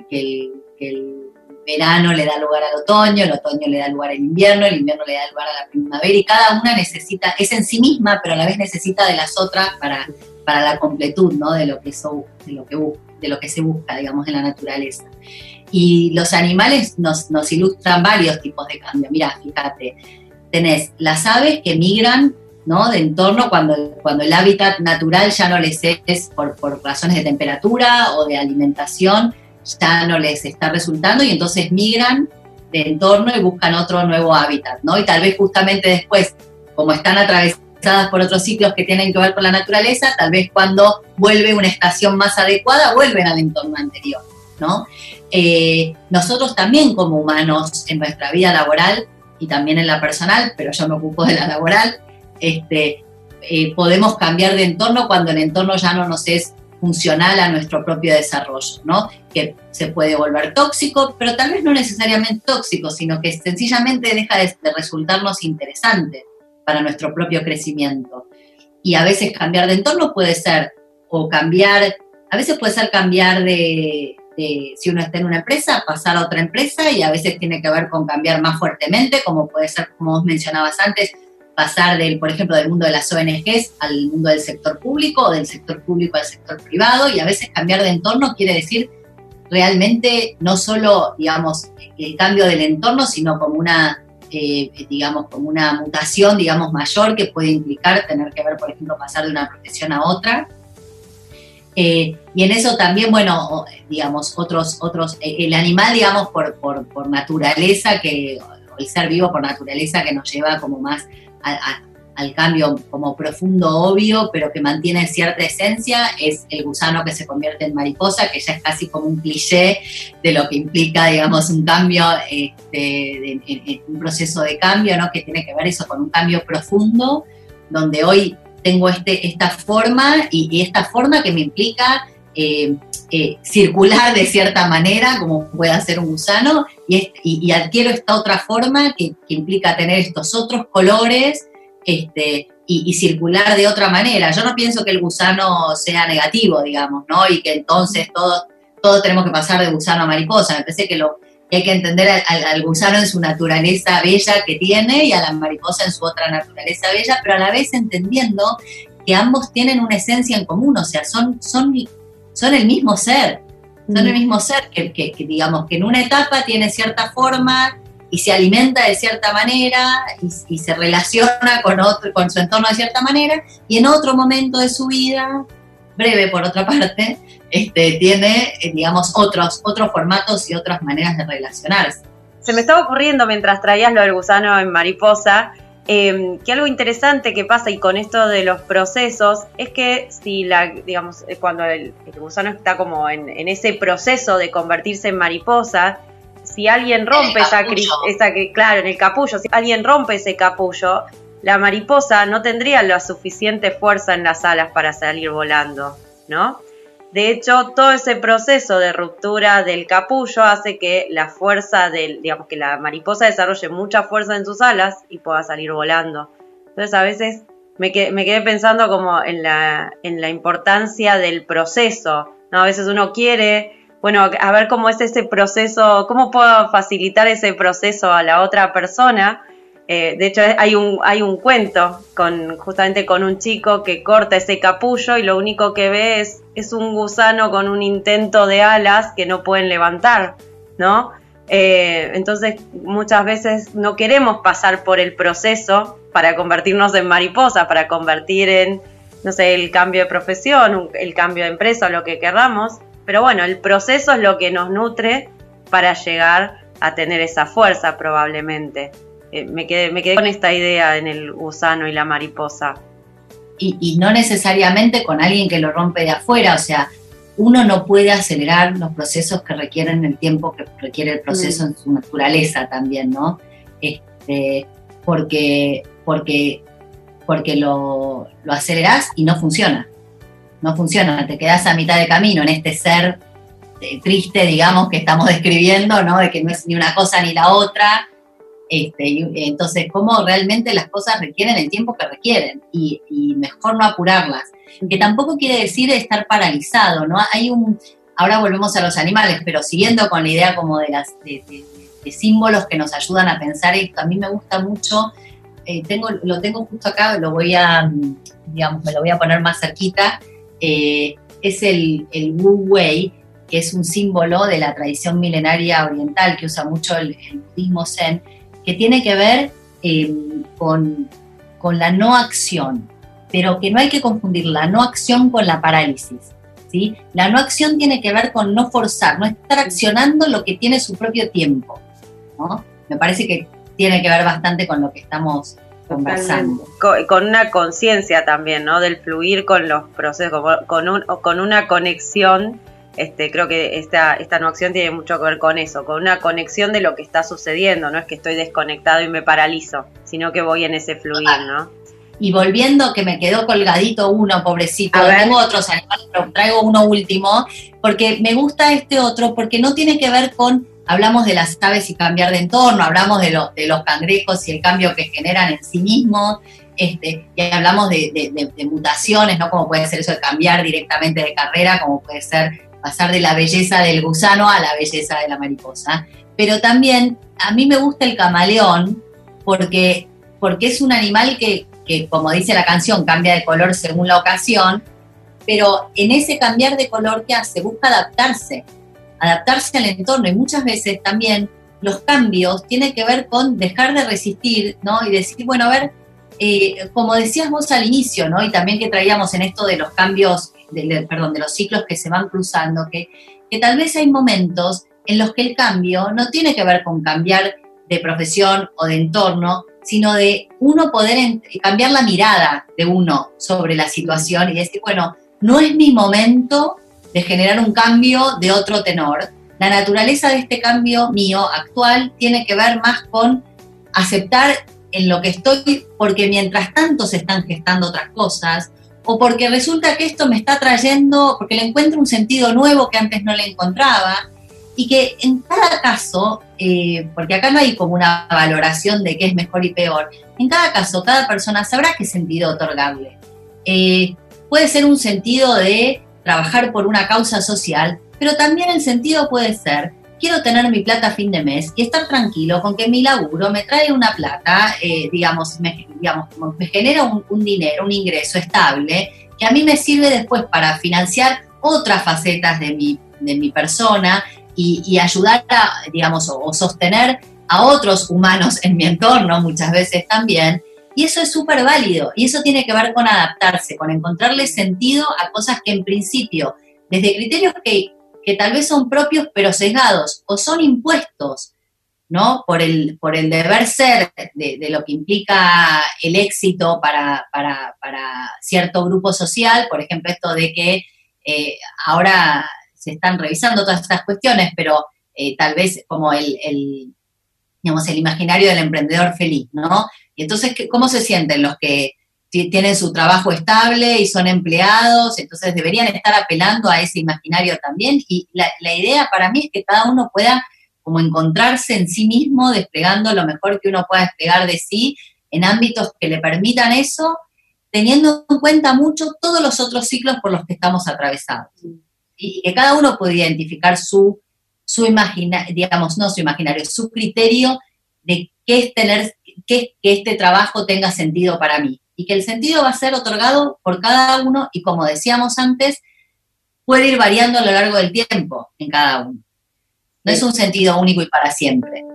el, verano le da lugar al otoño, el otoño le da lugar al invierno, el invierno le da lugar a la primavera y cada una necesita, es en sí misma, pero a la vez necesita de las otras para, para la completud, ¿no? De lo que, de lo que, de lo que se busca, digamos, en la naturaleza. Y los animales nos, nos ilustran varios tipos de cambio. Mira, fíjate, tenés las aves que migran ¿no? de entorno cuando, cuando el hábitat natural ya no les es por, por, razones de temperatura o de alimentación, ya no les está resultando y entonces migran de entorno y buscan otro nuevo hábitat, ¿no? Y tal vez justamente después, como están atravesadas por otros ciclos que tienen que ver con la naturaleza, tal vez cuando vuelve una estación más adecuada, vuelven al entorno anterior, ¿no? Eh, nosotros también como humanos en nuestra vida laboral y también en la personal, pero yo me ocupo de la laboral, este, eh, podemos cambiar de entorno cuando el entorno ya no nos es funcional a nuestro propio desarrollo, ¿no? Que se puede volver tóxico, pero tal vez no necesariamente tóxico, sino que sencillamente deja de, de resultarnos interesante para nuestro propio crecimiento. Y a veces cambiar de entorno puede ser o cambiar, a veces puede ser cambiar de, si uno está en una empresa, pasar a otra empresa y a veces tiene que ver con cambiar más fuertemente, como puede ser, como vos mencionabas antes, pasar del, por ejemplo, del mundo de las ONGs al mundo del sector público o del sector público al sector privado y a veces cambiar de entorno quiere decir realmente no solo, digamos, el cambio del entorno, sino como una, eh, digamos, como una mutación, digamos, mayor que puede implicar tener que ver, por ejemplo, pasar de una profesión a otra. Eh, y en eso también, bueno, digamos, otros, otros, eh, el animal, digamos, por, por, naturaleza, que, el ser vivo por naturaleza que nos lleva como más al cambio como profundo, obvio, pero que mantiene cierta esencia, es el gusano que se convierte en mariposa, que ya es casi como un cliché de lo que implica, digamos, un cambio, este, un proceso de cambio, ¿no? Que tiene que ver eso con un cambio profundo, donde hoy tengo este, esta forma y, esta forma que me implica eh, circular de cierta manera, como puede hacer un gusano, y, adquiero esta otra forma que, implica tener estos otros colores este, y, circular de otra manera. Yo no pienso que el gusano sea negativo, digamos, ¿no? Y que entonces todos, todos tenemos que pasar de gusano a mariposa. Me parece que lo, hay que entender al, gusano en su naturaleza bella que tiene y a la mariposa en su otra naturaleza bella, pero a la vez entendiendo que ambos tienen una esencia en común, o sea, son, son el mismo ser, son el mm. mismo ser que, digamos que en una etapa tiene cierta forma y se alimenta de cierta manera y, se relaciona con, otro, con su entorno de cierta manera y en otro momento de su vida, breve por otra parte, este, tiene, eh, digamos, otros, otros formatos y otras maneras de relacionarse. Se me estaba ocurriendo mientras traías lo del gusano en mariposa, em, que algo interesante que pasa y con esto de los procesos es que si la, digamos, eh, cuando el, gusano está como en, ese proceso de convertirse en mariposa, si alguien rompe esa, esa, claro, en el capullo, si alguien rompe ese capullo, la mariposa no tendría la suficiente fuerza en las alas para salir volando, ¿no? De hecho, todo ese proceso de ruptura del capullo hace que la fuerza del, digamos, que la mariposa desarrolle mucha fuerza en sus alas y pueda salir volando. Entonces, a veces me quedé, pensando como en la, en la importancia del proceso. ¿no? A veces uno quiere, bueno, a ver cómo es ese proceso, cómo puedo facilitar ese proceso a la otra persona eh, de hecho, hay un, hay un cuento con, justamente con un chico que corta ese capullo y lo único que ve es, es un gusano con un intento de alas que no pueden levantar, ¿no? Eh, entonces, muchas veces no queremos pasar por el proceso para convertirnos en mariposa, para convertir en, no sé, el cambio de profesión, el cambio de empresa, lo que queramos. Pero bueno, el proceso es lo que nos nutre para llegar a tener esa fuerza probablemente. Eh, me, quedé, me quedé con esta idea en el gusano y la mariposa. Y, no necesariamente con alguien que lo rompe de afuera, o sea, uno no puede acelerar los procesos que requieren el tiempo que requiere el proceso mm. en su naturaleza también, ¿no? Este, porque, porque, porque lo, lo acelerás y no funciona. No funciona, te quedas a mitad de camino en este ser eh, triste, digamos, que estamos describiendo, ¿no? De que no es ni una cosa ni la otra, este, entonces, cómo realmente las cosas requieren el tiempo que requieren y, mejor no apurarlas. Que tampoco quiere decir estar paralizado, ¿no? Ahora volvemos a los animales, pero siguiendo con la idea como de, las, de, símbolos que nos ayudan a pensar esto, a mí me gusta mucho, eh, tengo, lo tengo justo acá, lo voy a, digamos, me lo voy a poner más cerquita, eh, es el, el Wu Wei, que es un símbolo de la tradición milenaria oriental que usa mucho el budismo zen, que tiene que ver eh, con, la no acción, pero que no hay que confundir la no acción con la parálisis. ¿sí? La no acción tiene que ver con no forzar, no estar accionando lo que tiene su propio tiempo. Me parece que tiene que ver bastante con lo que estamos conversando. Con, una conciencia también, ¿no? Del fluir con los procesos, con, un, con una conexión este, creo que esta, esta no acción tiene mucho que ver con eso, con una conexión de lo que está sucediendo, no es que estoy desconectado y me paralizo, sino que voy en ese fluir, ¿no? Y volviendo, que me quedó colgadito uno, pobrecito, tengo otros animales, pero traigo uno último, porque me gusta este otro, porque no tiene que ver con, hablamos de las aves y cambiar de entorno, hablamos de, de los cangrejos y el cambio que generan en sí mismos, este, y hablamos de, de, mutaciones, ¿no? Como puede ser eso de cambiar directamente de carrera, como puede ser pasar de la belleza del gusano a la belleza de la mariposa. Pero también a mí me gusta el camaleón porque, porque es un animal que, como dice la canción, cambia de color según la ocasión, pero en ese cambiar de color que hace, busca adaptarse, adaptarse al entorno y muchas veces también los cambios tienen que ver con dejar de resistir, ¿no? Y decir, bueno, a ver, eh, como decías vos al inicio, ¿no? Y también que traíamos en esto de los cambios de, perdón, de los ciclos que se van cruzando, que, que tal vez hay momentos en los que el cambio no tiene que ver con cambiar de profesión o de entorno, sino de uno poder cambiar la mirada de uno sobre la situación y decir, bueno, no es mi momento de generar un cambio de otro tenor. La naturaleza de este cambio mío actual tiene que ver más con aceptar en lo que estoy porque mientras tanto se están gestando otras cosas, o porque resulta que esto me está trayendo, porque le encuentro un sentido nuevo que antes no le encontraba, y que en cada caso, eh, porque acá no hay como una valoración de qué es mejor y peor, en cada caso cada persona sabrá qué sentido otorgarle. Eh, puede ser un sentido de trabajar por una causa social, pero también el sentido puede ser quiero tener mi plata a fin de mes y estar tranquilo con que mi laburo me trae una plata, eh, digamos, me, digamos, me genera un, dinero, un ingreso estable, que a mí me sirve después para financiar otras facetas de mi, de mi persona y, ayudar a, digamos, o, sostener a otros humanos en mi entorno muchas veces también. Y eso es súper válido. Y eso tiene que ver con adaptarse, con encontrarle sentido a cosas que en principio, desde criterios que que tal vez son propios pero sesgados o son impuestos, ¿no? Por el, por el deber ser de, lo que implica el éxito para, cierto grupo social, por ejemplo, esto de que eh, ahora se están revisando todas estas cuestiones, pero eh, tal vez como el, el, digamos, el imaginario del emprendedor feliz, ¿no? Y entonces, ¿cómo se sienten los que tienen su trabajo estable y son empleados, entonces deberían estar apelando a ese imaginario también. Y la, idea para mí es que cada uno pueda como encontrarse en sí mismo, desplegando lo mejor que uno pueda desplegar de sí en ámbitos que le permitan eso, teniendo en cuenta mucho todos los otros ciclos por los que estamos atravesados. Y que cada uno pueda identificar su, su imaginario, digamos, no su imaginario, su criterio de qué es tener, qué, que este trabajo tenga sentido para mí y que el sentido va a ser otorgado por cada uno y como decíamos antes, puede ir variando a lo largo del tiempo en cada uno. No es un sentido único y para siempre.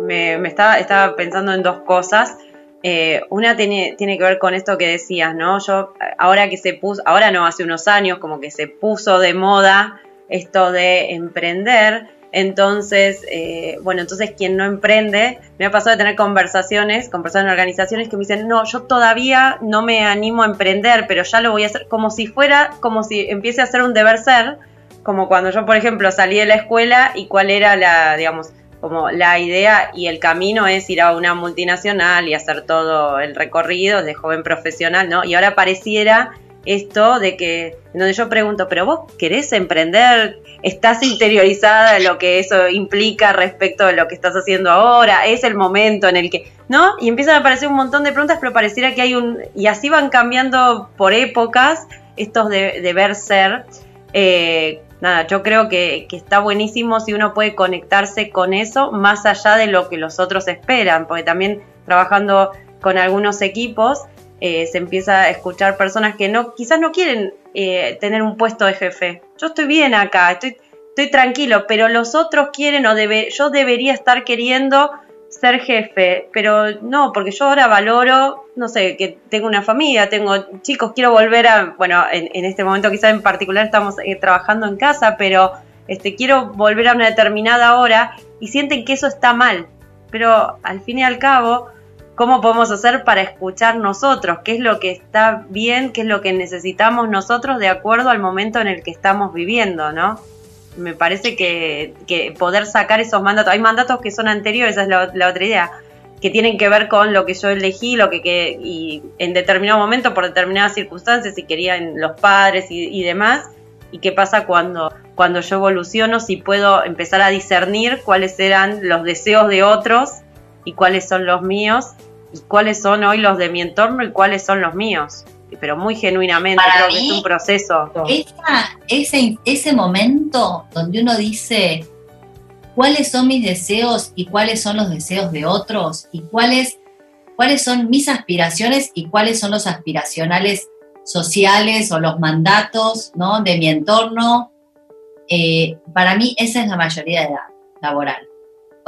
Me, estaba, estaba, pensando en dos cosas. Eh, una tiene, tiene que ver con esto que decías, ¿no? Yo, ahora que se puso, ahora no, hace unos años, como que se puso de moda esto de emprender, entonces, eh, bueno, entonces quien no emprende, me ha pasado de tener conversaciones con personas en organizaciones que me dicen, no, yo todavía no me animo a emprender, pero ya lo voy a hacer como si fuera, como si empiece a ser un deber ser, como cuando yo, por ejemplo, salí de la escuela y cuál era la, digamos, como la idea y el camino es ir a una multinacional y hacer todo el recorrido de joven profesional, ¿no? Y ahora pareciera esto de que, donde yo pregunto, pero vos querés emprender, estás interiorizada en lo que eso implica respecto de lo que estás haciendo ahora, es el momento en el que, ¿no? Y empiezan a aparecer un montón de preguntas, pero pareciera que hay un, y así van cambiando por épocas estos de, ver ser. Eh, nada, yo creo que, que, está buenísimo si uno puede conectarse con eso más allá de lo que los otros esperan, porque también trabajando con algunos equipos, eh, se empieza a escuchar personas que no, quizás no quieren eh, tener un puesto de jefe. Yo estoy bien acá, estoy, estoy tranquilo, pero los otros quieren o debe, yo debería estar queriendo ser jefe, pero no, porque yo ahora valoro, no sé, que tengo una familia, tengo chicos, quiero volver a, bueno, en, este momento quizás en particular estamos eh, trabajando en casa, pero este, quiero volver a una determinada hora y sienten que eso está mal, pero al fin y al cabo cómo podemos hacer para escuchar nosotros, qué es lo que está bien, qué es lo que necesitamos nosotros de acuerdo al momento en el que estamos viviendo, ¿no? Me parece que, poder sacar esos mandatos, hay mandatos que son anteriores, esa es la, otra idea, que tienen que ver con lo que yo elegí, lo que, que y en determinado momento, por determinadas circunstancias, si querían los padres y, demás, y qué pasa cuando, cuando yo evoluciono, si puedo empezar a discernir cuáles eran los deseos de otros y cuáles son los míos cuáles son hoy los de mi entorno y cuáles son los míos. Pero muy genuinamente, creo que es un proceso. ese, ese momento donde uno dice cuáles son mis deseos y cuáles son los deseos de otros y cuáles, cuáles son mis aspiraciones y cuáles son los aspiracionales sociales o los mandatos ¿no? de mi entorno, eh, para mí esa es la mayoría de edad laboral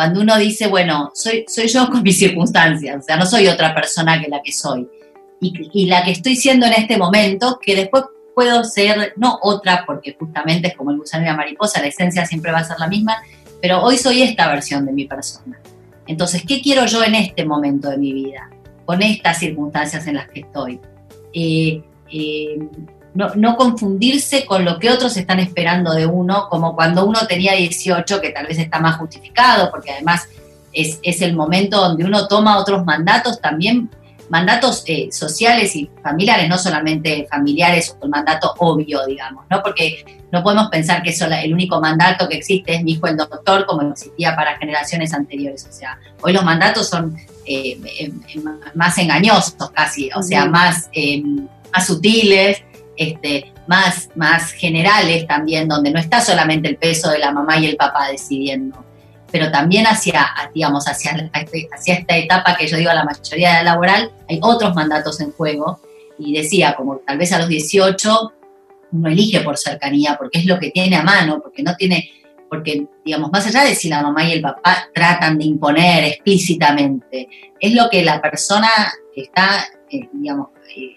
cuando uno dice, bueno, soy, soy yo con mis circunstancias, o sea, no soy otra persona que la que soy. Y, la que estoy siendo en este momento, que después puedo ser, no otra, porque justamente es como el gusano y la mariposa, la esencia siempre va a ser la misma, pero hoy soy esta versión de mi persona. Entonces, ¿qué quiero yo en este momento de mi vida? Con estas circunstancias en las que estoy. Eh, eh, no, confundirse con lo que otros están esperando de uno, como cuando uno tenía 18, que tal vez está más justificado, porque además es, el momento donde uno toma otros mandatos también, mandatos eh, sociales y familiares, no solamente familiares o el mandato obvio, digamos, ¿no? Porque no podemos pensar que eso, el único mandato que existe es mi hijo el doctor, como existía para generaciones anteriores. O sea, hoy los mandatos son eh, em, em, más engañosos casi, o sea, más, em, más sutiles este, más, más generales también, donde no está solamente el peso de la mamá y el papá decidiendo, pero también hacia, digamos, hacia, hacia esta etapa que yo digo la mayoría de la laboral, hay otros mandatos en juego. Y decía, como tal vez a los 18 uno elige por cercanía, porque es lo que tiene a mano, porque no tiene, porque, digamos, más allá de si la mamá y el papá tratan de imponer explícitamente, es lo que la persona que está, eh, digamos, eh,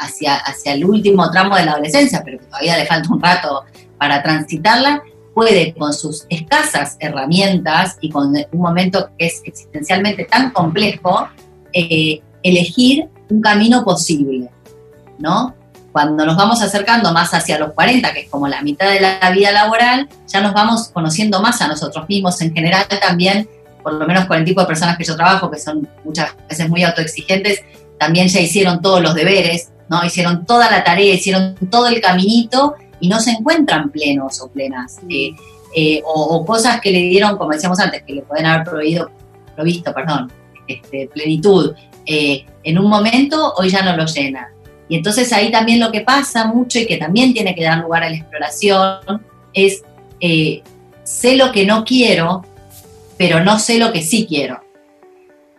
hacia, hacia el último tramo de la adolescencia, pero que todavía le falta un rato para transitarla, puede con sus escasas herramientas y con un momento que es existencialmente tan complejo, eh, elegir un camino posible, ¿no? Cuando nos vamos acercando más hacia los 40, que es como la mitad de la vida laboral, ya nos vamos conociendo más a nosotros mismos en general también, por lo menos con el tipo de personas que yo trabajo, que son muchas veces muy autoexigentes, también ya hicieron todos los deberes, ¿no? Hicieron toda la tarea, hicieron todo el caminito y no se encuentran plenos o plenas. Eh, eh, o, cosas que le dieron, como decíamos antes, que le pueden haber prohibido, provisto, perdón, este, plenitud. Eh, en un momento, hoy ya no lo llena. Y entonces ahí también lo que pasa mucho y que también tiene que dar lugar a la exploración es, sé lo que no quiero, pero no sé lo que sí quiero.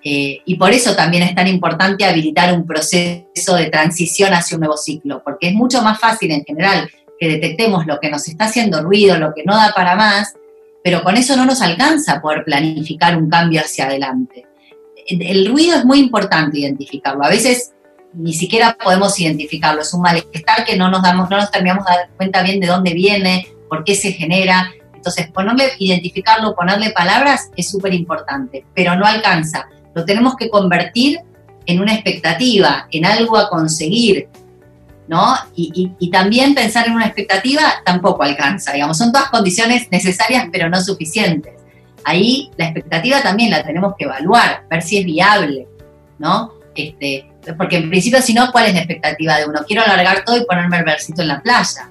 Eh, y por eso también es tan importante habilitar un proceso de transición hacia un nuevo ciclo, porque es mucho más fácil en general que detectemos lo que nos está haciendo ruido, lo que no da para más, pero con eso no nos alcanza poder planificar un cambio hacia adelante. El ruido es muy importante identificarlo. A veces ni siquiera podemos identificarlo. Es un malestar que no nos damos, no nos terminamos de dar cuenta bien de dónde viene, por qué se genera. Entonces, ponerle, identificarlo, ponerle palabras es súper importante, pero no alcanza lo tenemos que convertir en una expectativa, en algo a conseguir, ¿no? Y, también pensar en una expectativa tampoco alcanza, digamos, son todas condiciones necesarias pero no suficientes. Ahí la expectativa también la tenemos que evaluar, ver si es viable, ¿no? Este, porque en principio, si no, ¿cuál es la expectativa de uno? Quiero alargar todo y ponerme el versito en la playa.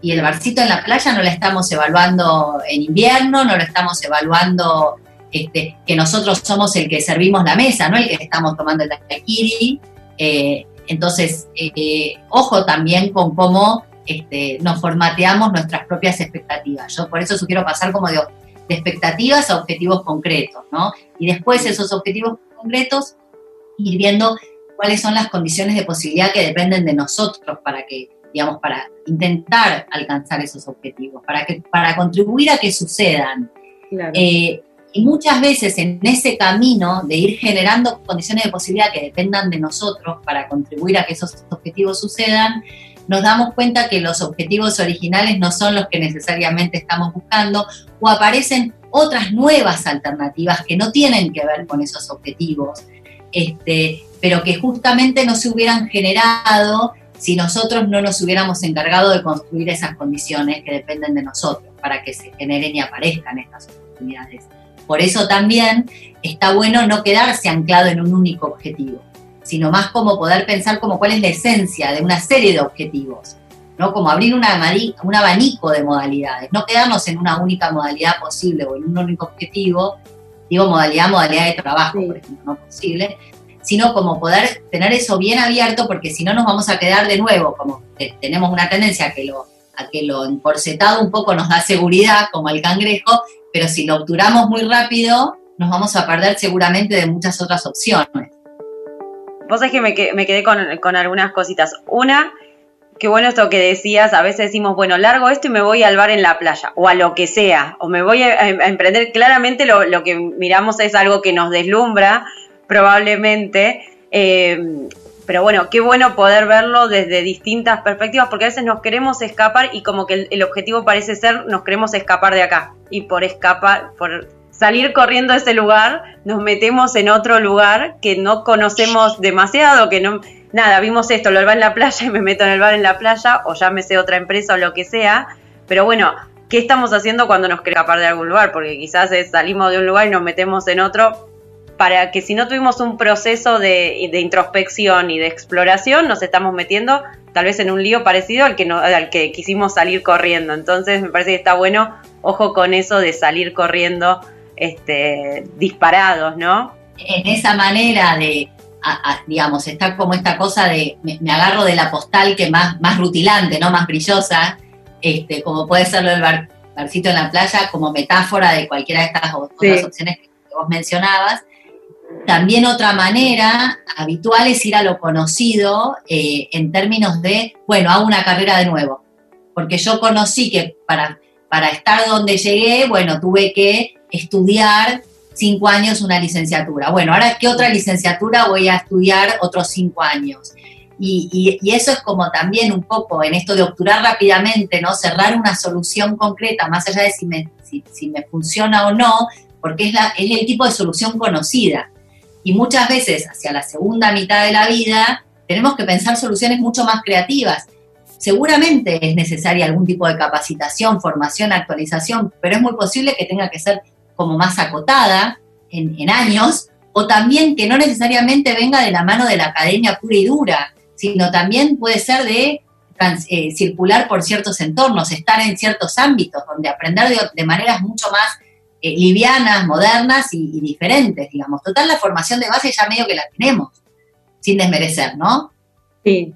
Y el versito en la playa no lo estamos evaluando en invierno, no lo estamos evaluando este, que nosotros somos el que servimos la mesa, no el que estamos tomando el daiquiri. Eh, entonces, eh, ojo también con cómo este, nos formateamos nuestras propias expectativas. Yo por eso sugiero pasar como de, expectativas a objetivos concretos, ¿no? Y después esos objetivos concretos ir viendo cuáles son las condiciones de posibilidad que dependen de nosotros para que, digamos, para intentar alcanzar esos objetivos, para, que, para contribuir a que sucedan. Claro. Eh, y muchas veces en ese camino de ir generando condiciones de posibilidad que dependan de nosotros para contribuir a que esos objetivos sucedan, nos damos cuenta que los objetivos originales no son los que necesariamente estamos buscando o aparecen otras nuevas alternativas que no tienen que ver con esos objetivos, este, pero que justamente no se hubieran generado si nosotros no nos hubiéramos encargado de construir esas condiciones que dependen de nosotros para que se generen y aparezcan estas oportunidades. Por eso también está bueno no quedarse anclado en un único objetivo, sino más como poder pensar como cuál es la esencia de una serie de objetivos, ¿no? Como abrir una, un abanico de modalidades, no quedarnos en una única modalidad posible o en un único objetivo, digo modalidad, modalidad de trabajo, por ejemplo, no posible, sino como poder tener eso bien abierto, porque si no nos vamos a quedar de nuevo, como tenemos una tendencia a que lo, a que lo encorsetado un poco nos da seguridad, como el cangrejo, pero si lo obturamos muy rápido, nos vamos a perder seguramente de muchas otras opciones. Vos sabés que me, quedé con, algunas cositas. Una, qué bueno esto que decías, a veces decimos, bueno, largo esto y me voy al bar en la playa, o a lo que sea, o me voy a, emprender. Claramente lo, lo, que miramos es algo que nos deslumbra, probablemente. Eh, pero bueno, qué bueno poder verlo desde distintas perspectivas, porque a veces nos queremos escapar y como que el, objetivo parece ser, nos queremos escapar de acá. Y por escapar, por salir corriendo de ese lugar, nos metemos en otro lugar que no conocemos demasiado, que no, nada, vimos esto, lo del en la playa y me meto en el bar en la playa, o llámese otra empresa o lo que sea, pero bueno, ¿qué estamos haciendo cuando nos queremos escapar de algún lugar? Porque quizás salimos de un lugar y nos metemos en otro para que si no tuvimos un proceso de, introspección y de exploración, nos estamos metiendo tal vez en un lío parecido al que, no, al que quisimos salir corriendo. Entonces me parece que está bueno, ojo con eso de salir corriendo este, disparados, ¿no? En esa manera de, digamos, está como esta cosa de, me, agarro de la postal que más, más rutilante, ¿no? Más brillosa, este, como puede ser lo del barcito en la playa, como metáfora de cualquiera de estas otras opciones que vos mencionabas también otra manera habitual es ir a lo conocido eh, en términos de, bueno, hago una carrera de nuevo, porque yo conocí que para, para estar donde llegué, bueno, tuve que estudiar cinco años una licenciatura. Bueno, ahora, ¿qué otra licenciatura voy a estudiar otros cinco años? Y, eso es como también un poco en esto de obturar rápidamente, ¿no? Cerrar una solución concreta, más allá de si me, si, me funciona o no, porque es, la, es el tipo de solución conocida. Y muchas veces hacia la segunda mitad de la vida tenemos que pensar soluciones mucho más creativas. Seguramente es necesaria algún tipo de capacitación, formación, actualización, pero es muy posible que tenga que ser como más acotada en, años, o también que no necesariamente venga de la mano de la academia pura y dura, sino también puede ser de eh, circular por ciertos entornos, estar en ciertos ámbitos, donde aprender de maneras mucho más eh, livianas, modernas y, diferentes, digamos. Total, la formación de base ya medio que la tenemos, sin desmerecer, ¿no? Sí,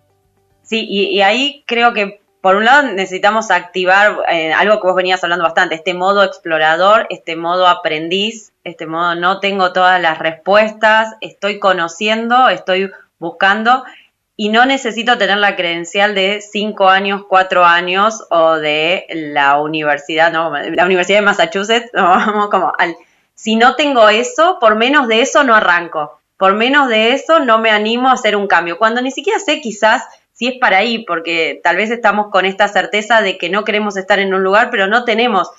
sí, y, ahí creo que por un lado necesitamos activar eh, algo que vos venías hablando bastante, este modo explorador, este modo aprendiz, este modo no tengo todas las respuestas, estoy conociendo, estoy buscando y no necesito tener la credencial de cinco años, cuatro años o de la universidad, no, la Universidad de Massachusetts, vamos como al, si no tengo eso, por menos de eso no arranco, por menos de eso no me animo a hacer un cambio, cuando ni siquiera sé quizás si es para ahí, porque tal vez estamos con esta certeza de que no queremos estar en un lugar, pero no tenemos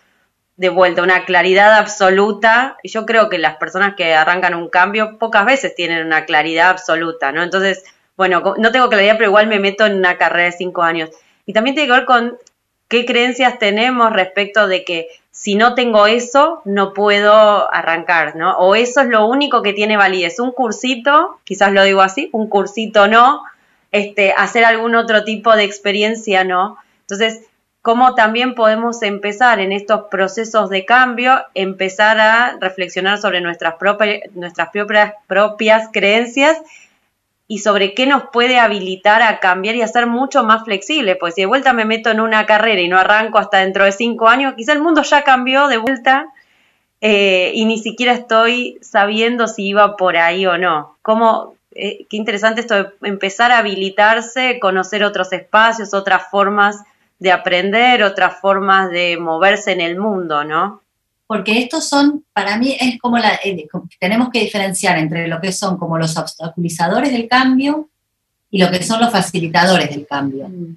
de vuelta una claridad absoluta. Y yo creo que las personas que arrancan un cambio pocas veces tienen una claridad absoluta, ¿no? Entonces, bueno, no tengo claridad, pero igual me meto en una carrera de cinco años. Y también tiene que ver con qué creencias tenemos respecto de que si no tengo eso, no puedo arrancar, ¿no? O eso es lo único que tiene validez. Un cursito, quizás lo digo así, un cursito no, este, hacer algún otro tipo de experiencia no. Entonces, ¿cómo también podemos empezar en estos procesos de cambio, empezar a reflexionar sobre nuestras nuestras propias, propias creencias y sobre qué nos puede habilitar a cambiar y a ser mucho más flexible. Pues si de vuelta me meto en una carrera y no arranco hasta dentro de cinco años, quizá el mundo ya cambió de vuelta eh, y ni siquiera estoy sabiendo si iba por ahí o no. Cómo, eh, qué interesante esto de empezar a habilitarse, conocer otros espacios, otras formas de aprender, otras formas de moverse en el mundo, ¿no? Porque estos son, para mí es como la, eh, tenemos que diferenciar entre lo que son como los obstaculizadores del cambio y lo que son los facilitadores del cambio. Mm.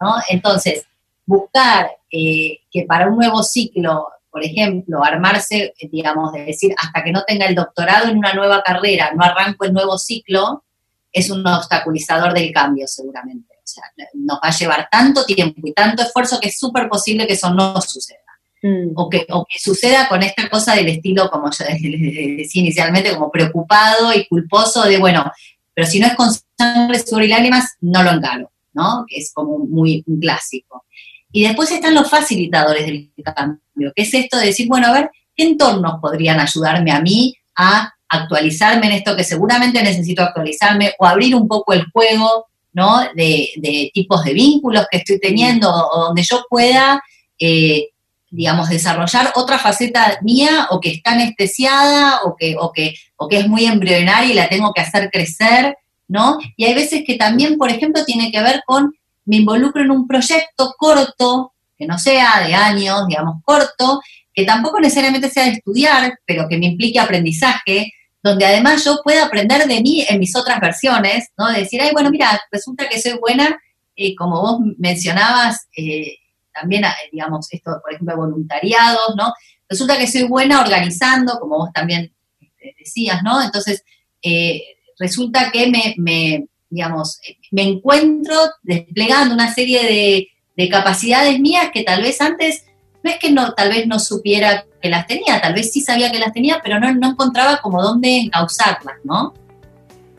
¿no? Entonces, buscar eh, que para un nuevo ciclo, por ejemplo, armarse, eh, digamos, de decir, hasta que no tenga el doctorado en una nueva carrera, no arranco el nuevo ciclo, es un obstaculizador del cambio seguramente. O sea, nos va a llevar tanto tiempo y tanto esfuerzo que es súper posible que eso no suceda. Mm. O, que, suceda con esta cosa del estilo, como yo decía inicialmente, como preocupado y culposo de, bueno, pero si no es con sangre, sudor y lágrimas, no lo encaro, ¿no? Que es como muy un clásico. Y después están los facilitadores del cambio, que es esto de decir, bueno, a ver, ¿qué entornos podrían ayudarme a mí a actualizarme en esto que seguramente necesito actualizarme o abrir un poco el juego, ¿no? De, tipos de vínculos que estoy teniendo o donde yo pueda eh, digamos, desarrollar otra faceta mía o que está anestesiada o que, o que, o que es muy embrionaria y la tengo que hacer crecer, ¿no? Y hay veces que también, por ejemplo, tiene que ver con, me involucro en un proyecto corto, que no sea de años, digamos, corto, que tampoco necesariamente sea de estudiar, pero que me implique aprendizaje, donde además yo pueda aprender de mí en mis otras versiones, ¿no? De decir, ay, bueno, mira, resulta que soy buena, eh, como vos mencionabas, eh, también, eh, digamos, esto, por ejemplo, voluntariados, ¿no? Resulta que soy buena organizando, como vos también este, decías, ¿no? Entonces, eh, resulta que me, digamos, me encuentro desplegando una serie de, de capacidades mías que tal vez antes no es que no, tal vez no supiera que las tenía, tal vez sí sabía que las tenía, pero no, no encontraba como dónde encauzarlas, ¿no?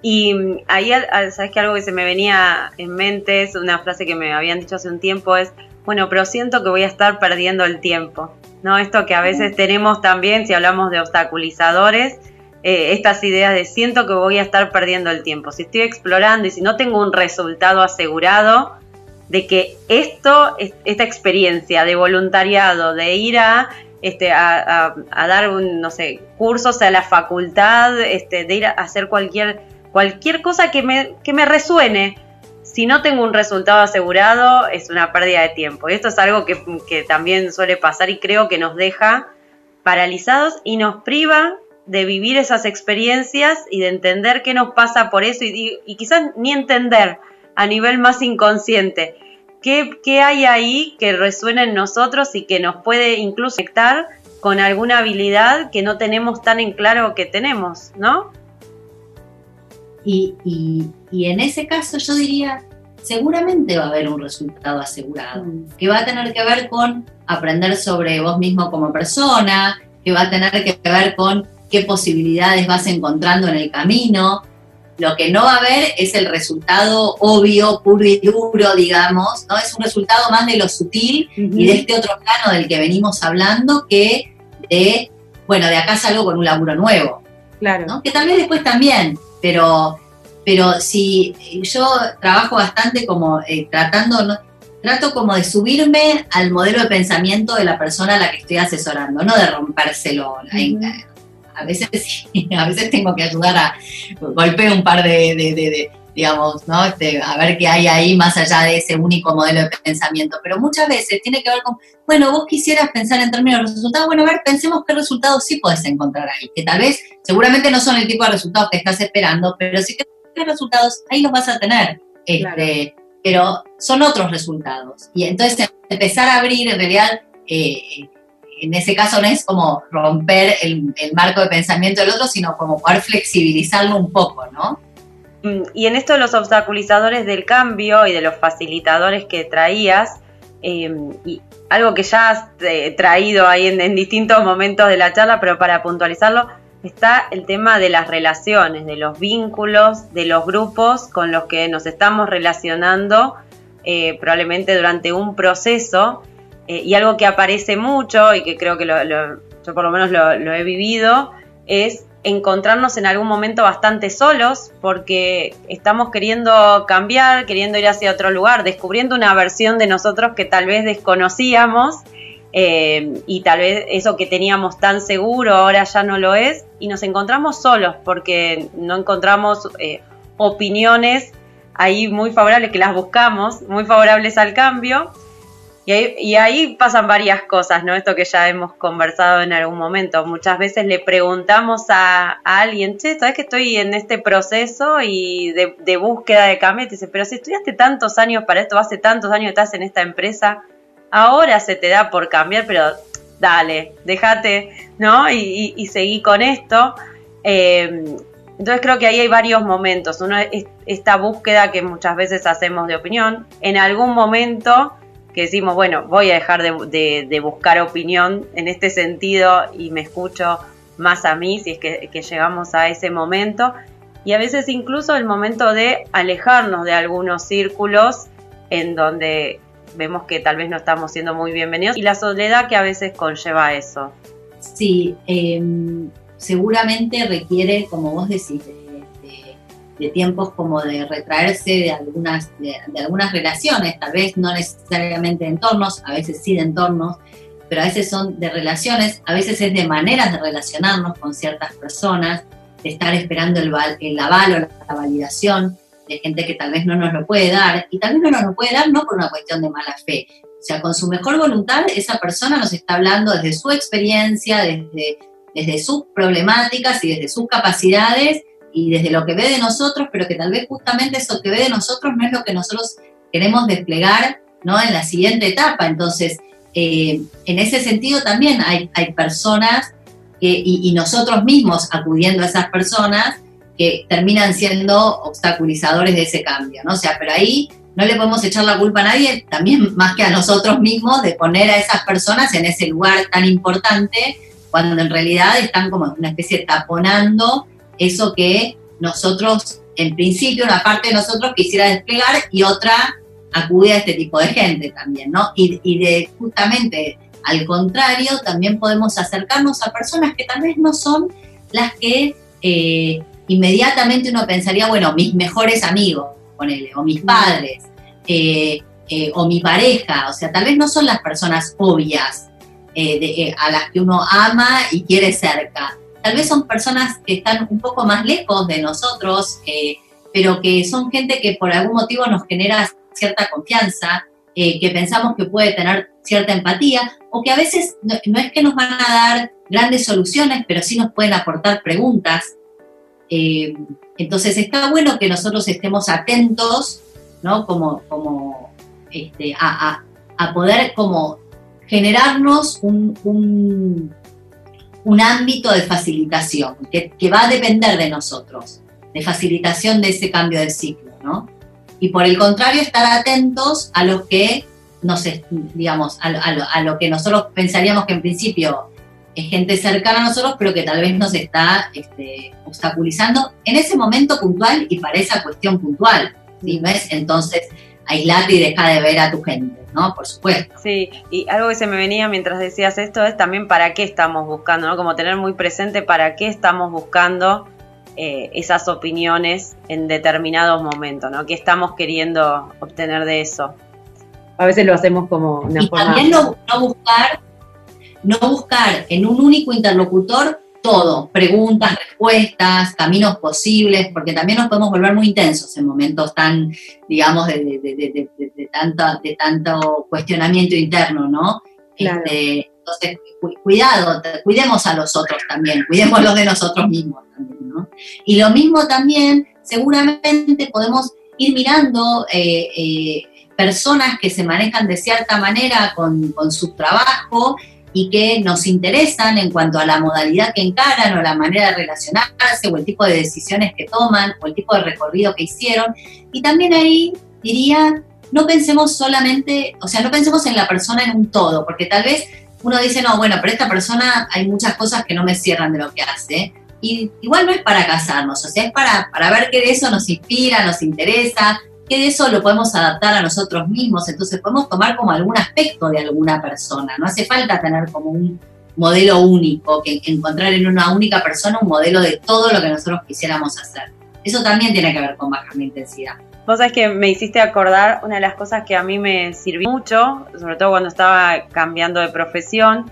Y ahí, sabes que algo que se me venía en mente es una frase que me habían dicho hace un tiempo es, bueno, pero siento que voy a estar perdiendo el tiempo, ¿no? Esto que a veces tenemos también, si hablamos de obstaculizadores, eh, estas ideas de siento que voy a estar perdiendo el tiempo. Si estoy explorando y si no tengo un resultado asegurado, de que esto, esta experiencia de voluntariado, de ir a, este, a, dar, un, no sé, cursos a la facultad, este, de ir a hacer cualquier, cualquier cosa que me, que me resuene, si no tengo un resultado asegurado, es una pérdida de tiempo. Y esto es algo que, también suele pasar y creo que nos deja paralizados y nos priva de vivir esas experiencias y de entender qué nos pasa por eso y, y quizás ni entender, a nivel más inconsciente. ¿Qué, hay ahí que resuena en nosotros y que nos puede incluso conectar con alguna habilidad que no tenemos tan en claro que tenemos, ¿no? Y, en ese caso yo diría, seguramente va a haber un resultado asegurado, mm. que va a tener que ver con aprender sobre vos mismo como persona, que va a tener que ver con qué posibilidades vas encontrando en el camino, lo que no va a haber es el resultado obvio, puro y duro, digamos, ¿no? Es un resultado más de lo sutil y de este otro plano del que venimos hablando que de, bueno, de acá salgo con un laburo nuevo. Claro. ¿no? Que tal vez después también, pero, pero si yo trabajo bastante como eh, tratando, trato como de subirme al modelo de pensamiento de la persona a la que estoy asesorando, no de rompérselo a veces a veces tengo que ayudar a golpear un par de, digamos, ¿no? Este, a ver qué hay ahí más allá de ese único modelo de pensamiento. Pero muchas veces tiene que ver con, bueno, vos quisieras pensar en términos de resultados, bueno, a ver, pensemos qué resultados sí podés encontrar ahí, que tal vez, seguramente no son el tipo de resultados que estás esperando, pero sí que qué resultados ahí los vas a tener. Este, Pero son otros resultados. Y entonces empezar a abrir, en realidad, eh, en ese caso no es como romper el, marco de pensamiento del otro, sino como poder flexibilizarlo un poco, ¿no? Mm, y en esto de los obstaculizadores del cambio y de los facilitadores que traías, em, y algo que ya has eh, traído ahí en, distintos momentos de la charla, pero para puntualizarlo, está el tema de las relaciones, de los vínculos, de los grupos con los que nos estamos relacionando eh, probablemente durante un proceso eh, y algo que aparece mucho y que creo que yo por lo menos lo, he vivido es encontrarnos en algún momento bastante solos porque estamos queriendo cambiar, queriendo ir hacia otro lugar, descubriendo una versión de nosotros que tal vez desconocíamos eh, y tal vez eso que teníamos tan seguro ahora ya no lo es y nos encontramos solos porque no encontramos eh, opiniones ahí muy favorables que las buscamos, muy favorables al cambio y ahí, pasan varias cosas, ¿no? Esto que ya hemos conversado en algún momento. Muchas veces le preguntamos a, alguien, che, ¿sabes que estoy en este proceso y de, búsqueda de cambio? Y pero si estudiaste tantos años para esto, hace tantos años que estás en esta empresa, ahora se te da por cambiar, pero dale, déjate, ¿no? Y, seguí con esto. Eh, entonces creo que ahí hay varios momentos. Uno es esta búsqueda que muchas veces hacemos de opinión. En algún momento que decimos, bueno, voy a dejar de, buscar opinión en este sentido y me escucho más a mí si es que, llegamos a ese momento. Y a veces incluso el momento de alejarnos de algunos círculos en donde vemos que tal vez no estamos siendo muy bienvenidos y la soledad que a veces conlleva eso. Sí, em, seguramente requiere, como vos decís, de tiempos como de retraerse de algunas, de, algunas relaciones, tal vez no necesariamente de entornos, a veces sí de entornos, pero a veces son de relaciones, a veces es de maneras de relacionarnos con ciertas personas, de estar esperando el, el aval o la validación de gente que tal vez no nos lo puede dar, y también no nos lo puede dar no por una cuestión de mala fe, o sea, con su mejor voluntad esa persona nos está hablando desde su experiencia, desde, desde sus problemáticas y desde sus capacidades, y desde lo que ve de nosotros, pero que tal vez justamente eso que ve de nosotros no es lo que nosotros queremos desplegar ¿no? en la siguiente etapa. Entonces, eh, en ese sentido también hay, hay personas que, y, nosotros mismos acudiendo a esas personas, que terminan siendo obstaculizadores de ese cambio, ¿no? O sea, pero ahí no le podemos echar la culpa a nadie, también más que a nosotros mismos, de poner a esas personas en ese lugar tan importante, cuando en realidad están como una especie taponando eso que nosotros, en principio, una parte de nosotros quisiera desplegar y otra acude a este tipo de gente también, ¿no? Y, y de justamente al contrario, también podemos acercarnos a personas que tal vez no son las que eh, inmediatamente uno pensaría, bueno, mis mejores amigos, ponele, o mis padres, eh, eh, o mi pareja, o sea, tal vez no son las personas obvias a las que uno ama y quiere cerca. Tal vez son personas que están un poco más lejos de nosotros, pero que son gente que por algún motivo nos genera cierta confianza, que pensamos que puede tener cierta empatía, o que a veces no, es que nos van a dar grandes soluciones, pero sí nos pueden aportar preguntas. Eh, entonces está bueno que nosotros estemos atentos, ¿no? Como, como este, a, poder como generarnos un, un, ámbito de facilitación, que, que, va a depender de nosotros, de facilitación de ese cambio de ciclo, ¿no? Y por el contrario, estar atentos a lo que nos, digamos, a, lo que nosotros pensaríamos que en principio es gente cercana a nosotros, pero que tal vez nos está este, obstaculizando en ese momento puntual y para esa cuestión puntual. ¿sí? ¿Ves? Entonces, aislate y deja de ver a tu gente, ¿no? Por supuesto. Sí, y algo que se me venía mientras decías esto es también para qué estamos buscando, ¿no? Como tener muy presente para qué estamos buscando eh, esas opiniones en determinados momentos, ¿no? ¿Qué estamos queriendo obtener de eso? a veces lo hacemos como una y También no, buscar, no buscar en un único interlocutor todo, preguntas, respuestas, caminos posibles, porque también nos podemos volver muy intensos en momentos tan, digamos, de, de, tanto, cuestionamiento interno, ¿no? Este, entonces, cuidado, cuidemos a los otros también, cuidemos los de nosotros mismos también, ¿no? Y lo mismo también, seguramente podemos ir mirando eh, eh, personas que se manejan de cierta manera con, su trabajo y que nos interesan en cuanto a la modalidad que encaran o la manera de relacionarse o el tipo de decisiones que toman o el tipo de recorrido que hicieron. Y también ahí diría, no pensemos solamente, o sea, no pensemos en la persona en un todo, porque tal vez uno dice, no, bueno, pero esta persona hay muchas cosas que no me cierran de lo que hace. Y igual no es para casarnos, o sea, es para, para ver qué de eso nos inspira, nos interesa, que de eso lo podemos adaptar a nosotros mismos, entonces podemos tomar como algún aspecto de alguna persona, no hace falta tener como un modelo único, que encontrar en una única persona un modelo de todo lo que nosotros quisiéramos hacer. Eso también tiene que ver con bajar la intensidad. Vos sabés que me hiciste acordar una de las cosas que a mí me sirvió mucho, sobre todo cuando estaba cambiando de profesión,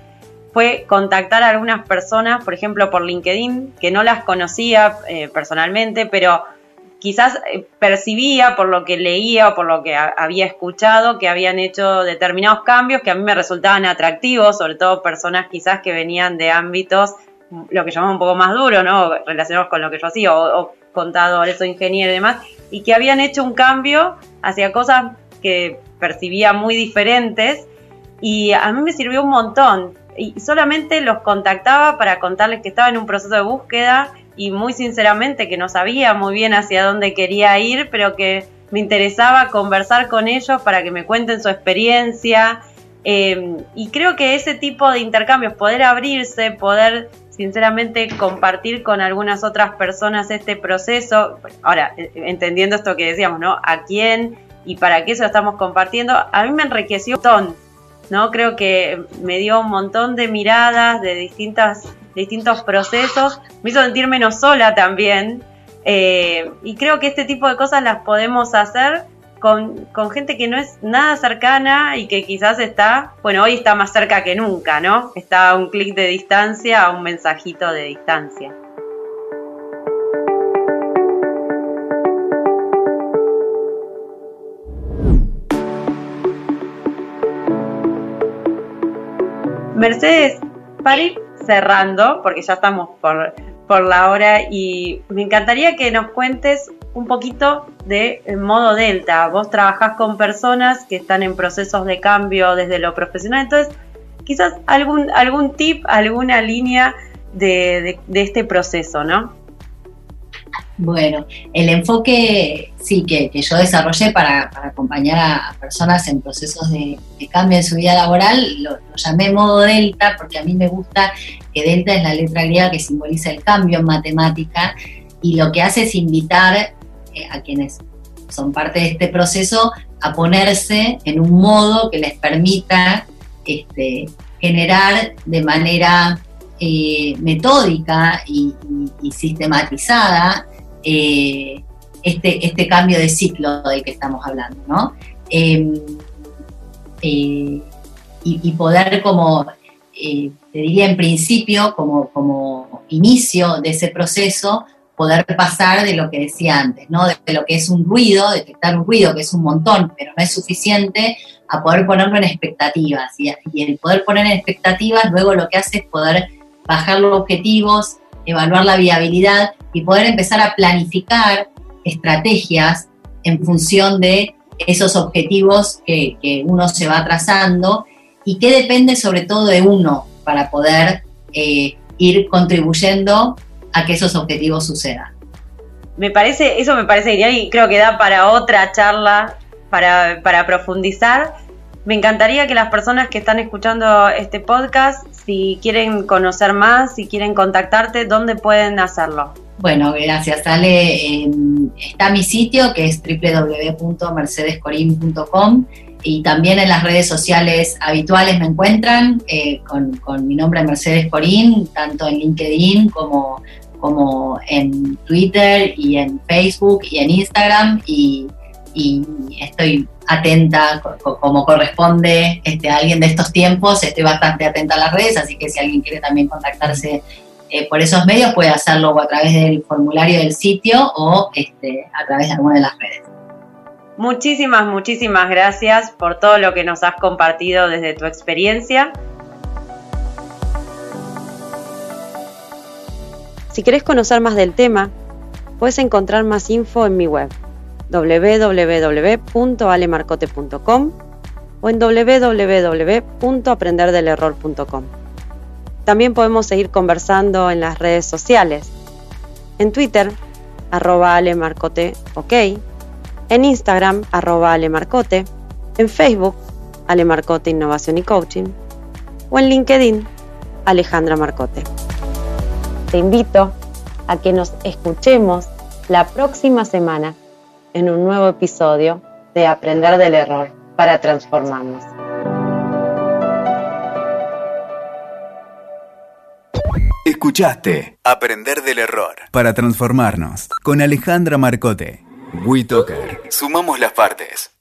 fue contactar a algunas personas, por ejemplo por LinkedIn, que no las conocía eh, personalmente, pero quizás eh, percibía por lo que leía o por lo que había escuchado que habían hecho determinados cambios que a mí me resultaban atractivos, sobre todo personas quizás que venían de ámbitos, lo que llamamos un poco más duro, ¿no? Relacionados con lo que yo hacía, o, contadores o ingenieros y demás, y que habían hecho un cambio hacia cosas que percibía muy diferentes y a mí me sirvió un montón. Y solamente los contactaba para contarles que estaba en un proceso de búsqueda y muy sinceramente que no sabía muy bien hacia dónde quería ir, pero que me interesaba conversar con ellos para que me cuenten su experiencia. Em, y creo que ese tipo de intercambios, poder abrirse, poder sinceramente compartir con algunas otras personas este proceso, ahora, e, entendiendo esto que decíamos, ¿no? ¿A quién y para qué eso estamos compartiendo? A mí me enriqueció un montón, ¿no? Creo que me dio un montón de miradas de distintas distintos procesos, me hizo sentir menos sola también. Eh, y creo que este tipo de cosas las podemos hacer con, gente que no es nada cercana y que quizás está, bueno, hoy está más cerca que nunca, ¿no? Está a un clic de distancia, a un mensajito de distancia. Mercedes, para cerrando, porque ya estamos por, por la hora, y me encantaría que nos cuentes un poquito de modo Delta. Vos trabajás con personas que están en procesos de cambio desde lo profesional, entonces quizás algún, algún tip, alguna línea de, de, este proceso, ¿no? Bueno, el enfoque sí que, yo desarrollé para, acompañar a, personas en procesos de, cambio en su vida laboral, lo, llamé modo delta porque a mí me gusta que delta es la letra griega que simboliza el cambio en matemática y lo que hace es invitar eh, a quienes son parte de este proceso a ponerse en un modo que les permita este, generar de manera eh, metódica y, sistematizada eh, este, este, cambio de ciclo del que estamos hablando, ¿no? Em, eh, y, poder como, te diría en principio, como, como inicio de ese proceso, poder pasar de lo que decía antes, ¿no? De lo que es un ruido, detectar un ruido que es un montón, pero no es suficiente, a poder ponerlo en expectativas. Y, y el poder poner en expectativas luego lo que hace es poder bajar los objetivos, evaluar la viabilidad y poder empezar a planificar estrategias en función de esos objetivos que, uno se va trazando y que depende sobre todo de uno para poder eh, ir contribuyendo a que esos objetivos sucedan. Me parece, eso me parece genial y creo que da para otra charla para, para profundizar. Me encantaría que las personas que están escuchando este podcast si quieren conocer más, si quieren contactarte, ¿dónde pueden hacerlo? Bueno, gracias, Ale. está mi sitio que es www.mercedescorim.com y también en las redes sociales habituales me encuentran eh, con, mi nombre Mercedes Corín, tanto en LinkedIn como, como en Twitter y en Facebook y en Instagram y y estoy atenta como corresponde este, a alguien de estos tiempos, estoy bastante atenta a las redes, así que si alguien quiere también contactarse eh, por esos medios puede hacerlo o a través del formulario del sitio o este, a través de alguna de las redes. Muchísimas, muchísimas gracias por todo lo que nos has compartido desde tu experiencia. Si querés conocer más del tema, puedes encontrar más info en mi web www.alemarcote.com o en www.aprenderdelerror.com. También podemos seguir conversando en las redes sociales. En Twitter, arroba alemarcote, ok. En Instagram, arroba alemarcote. En Facebook, alemarcote innovación y coaching. O en LinkedIn, Alejandra Marcote. Te invito a que nos escuchemos la próxima semana en un nuevo episodio de Aprender del Error para Transformarnos. Escuchaste Aprender del Error para Transformarnos con Alejandra Marcote. WeToker. Sumamos las partes.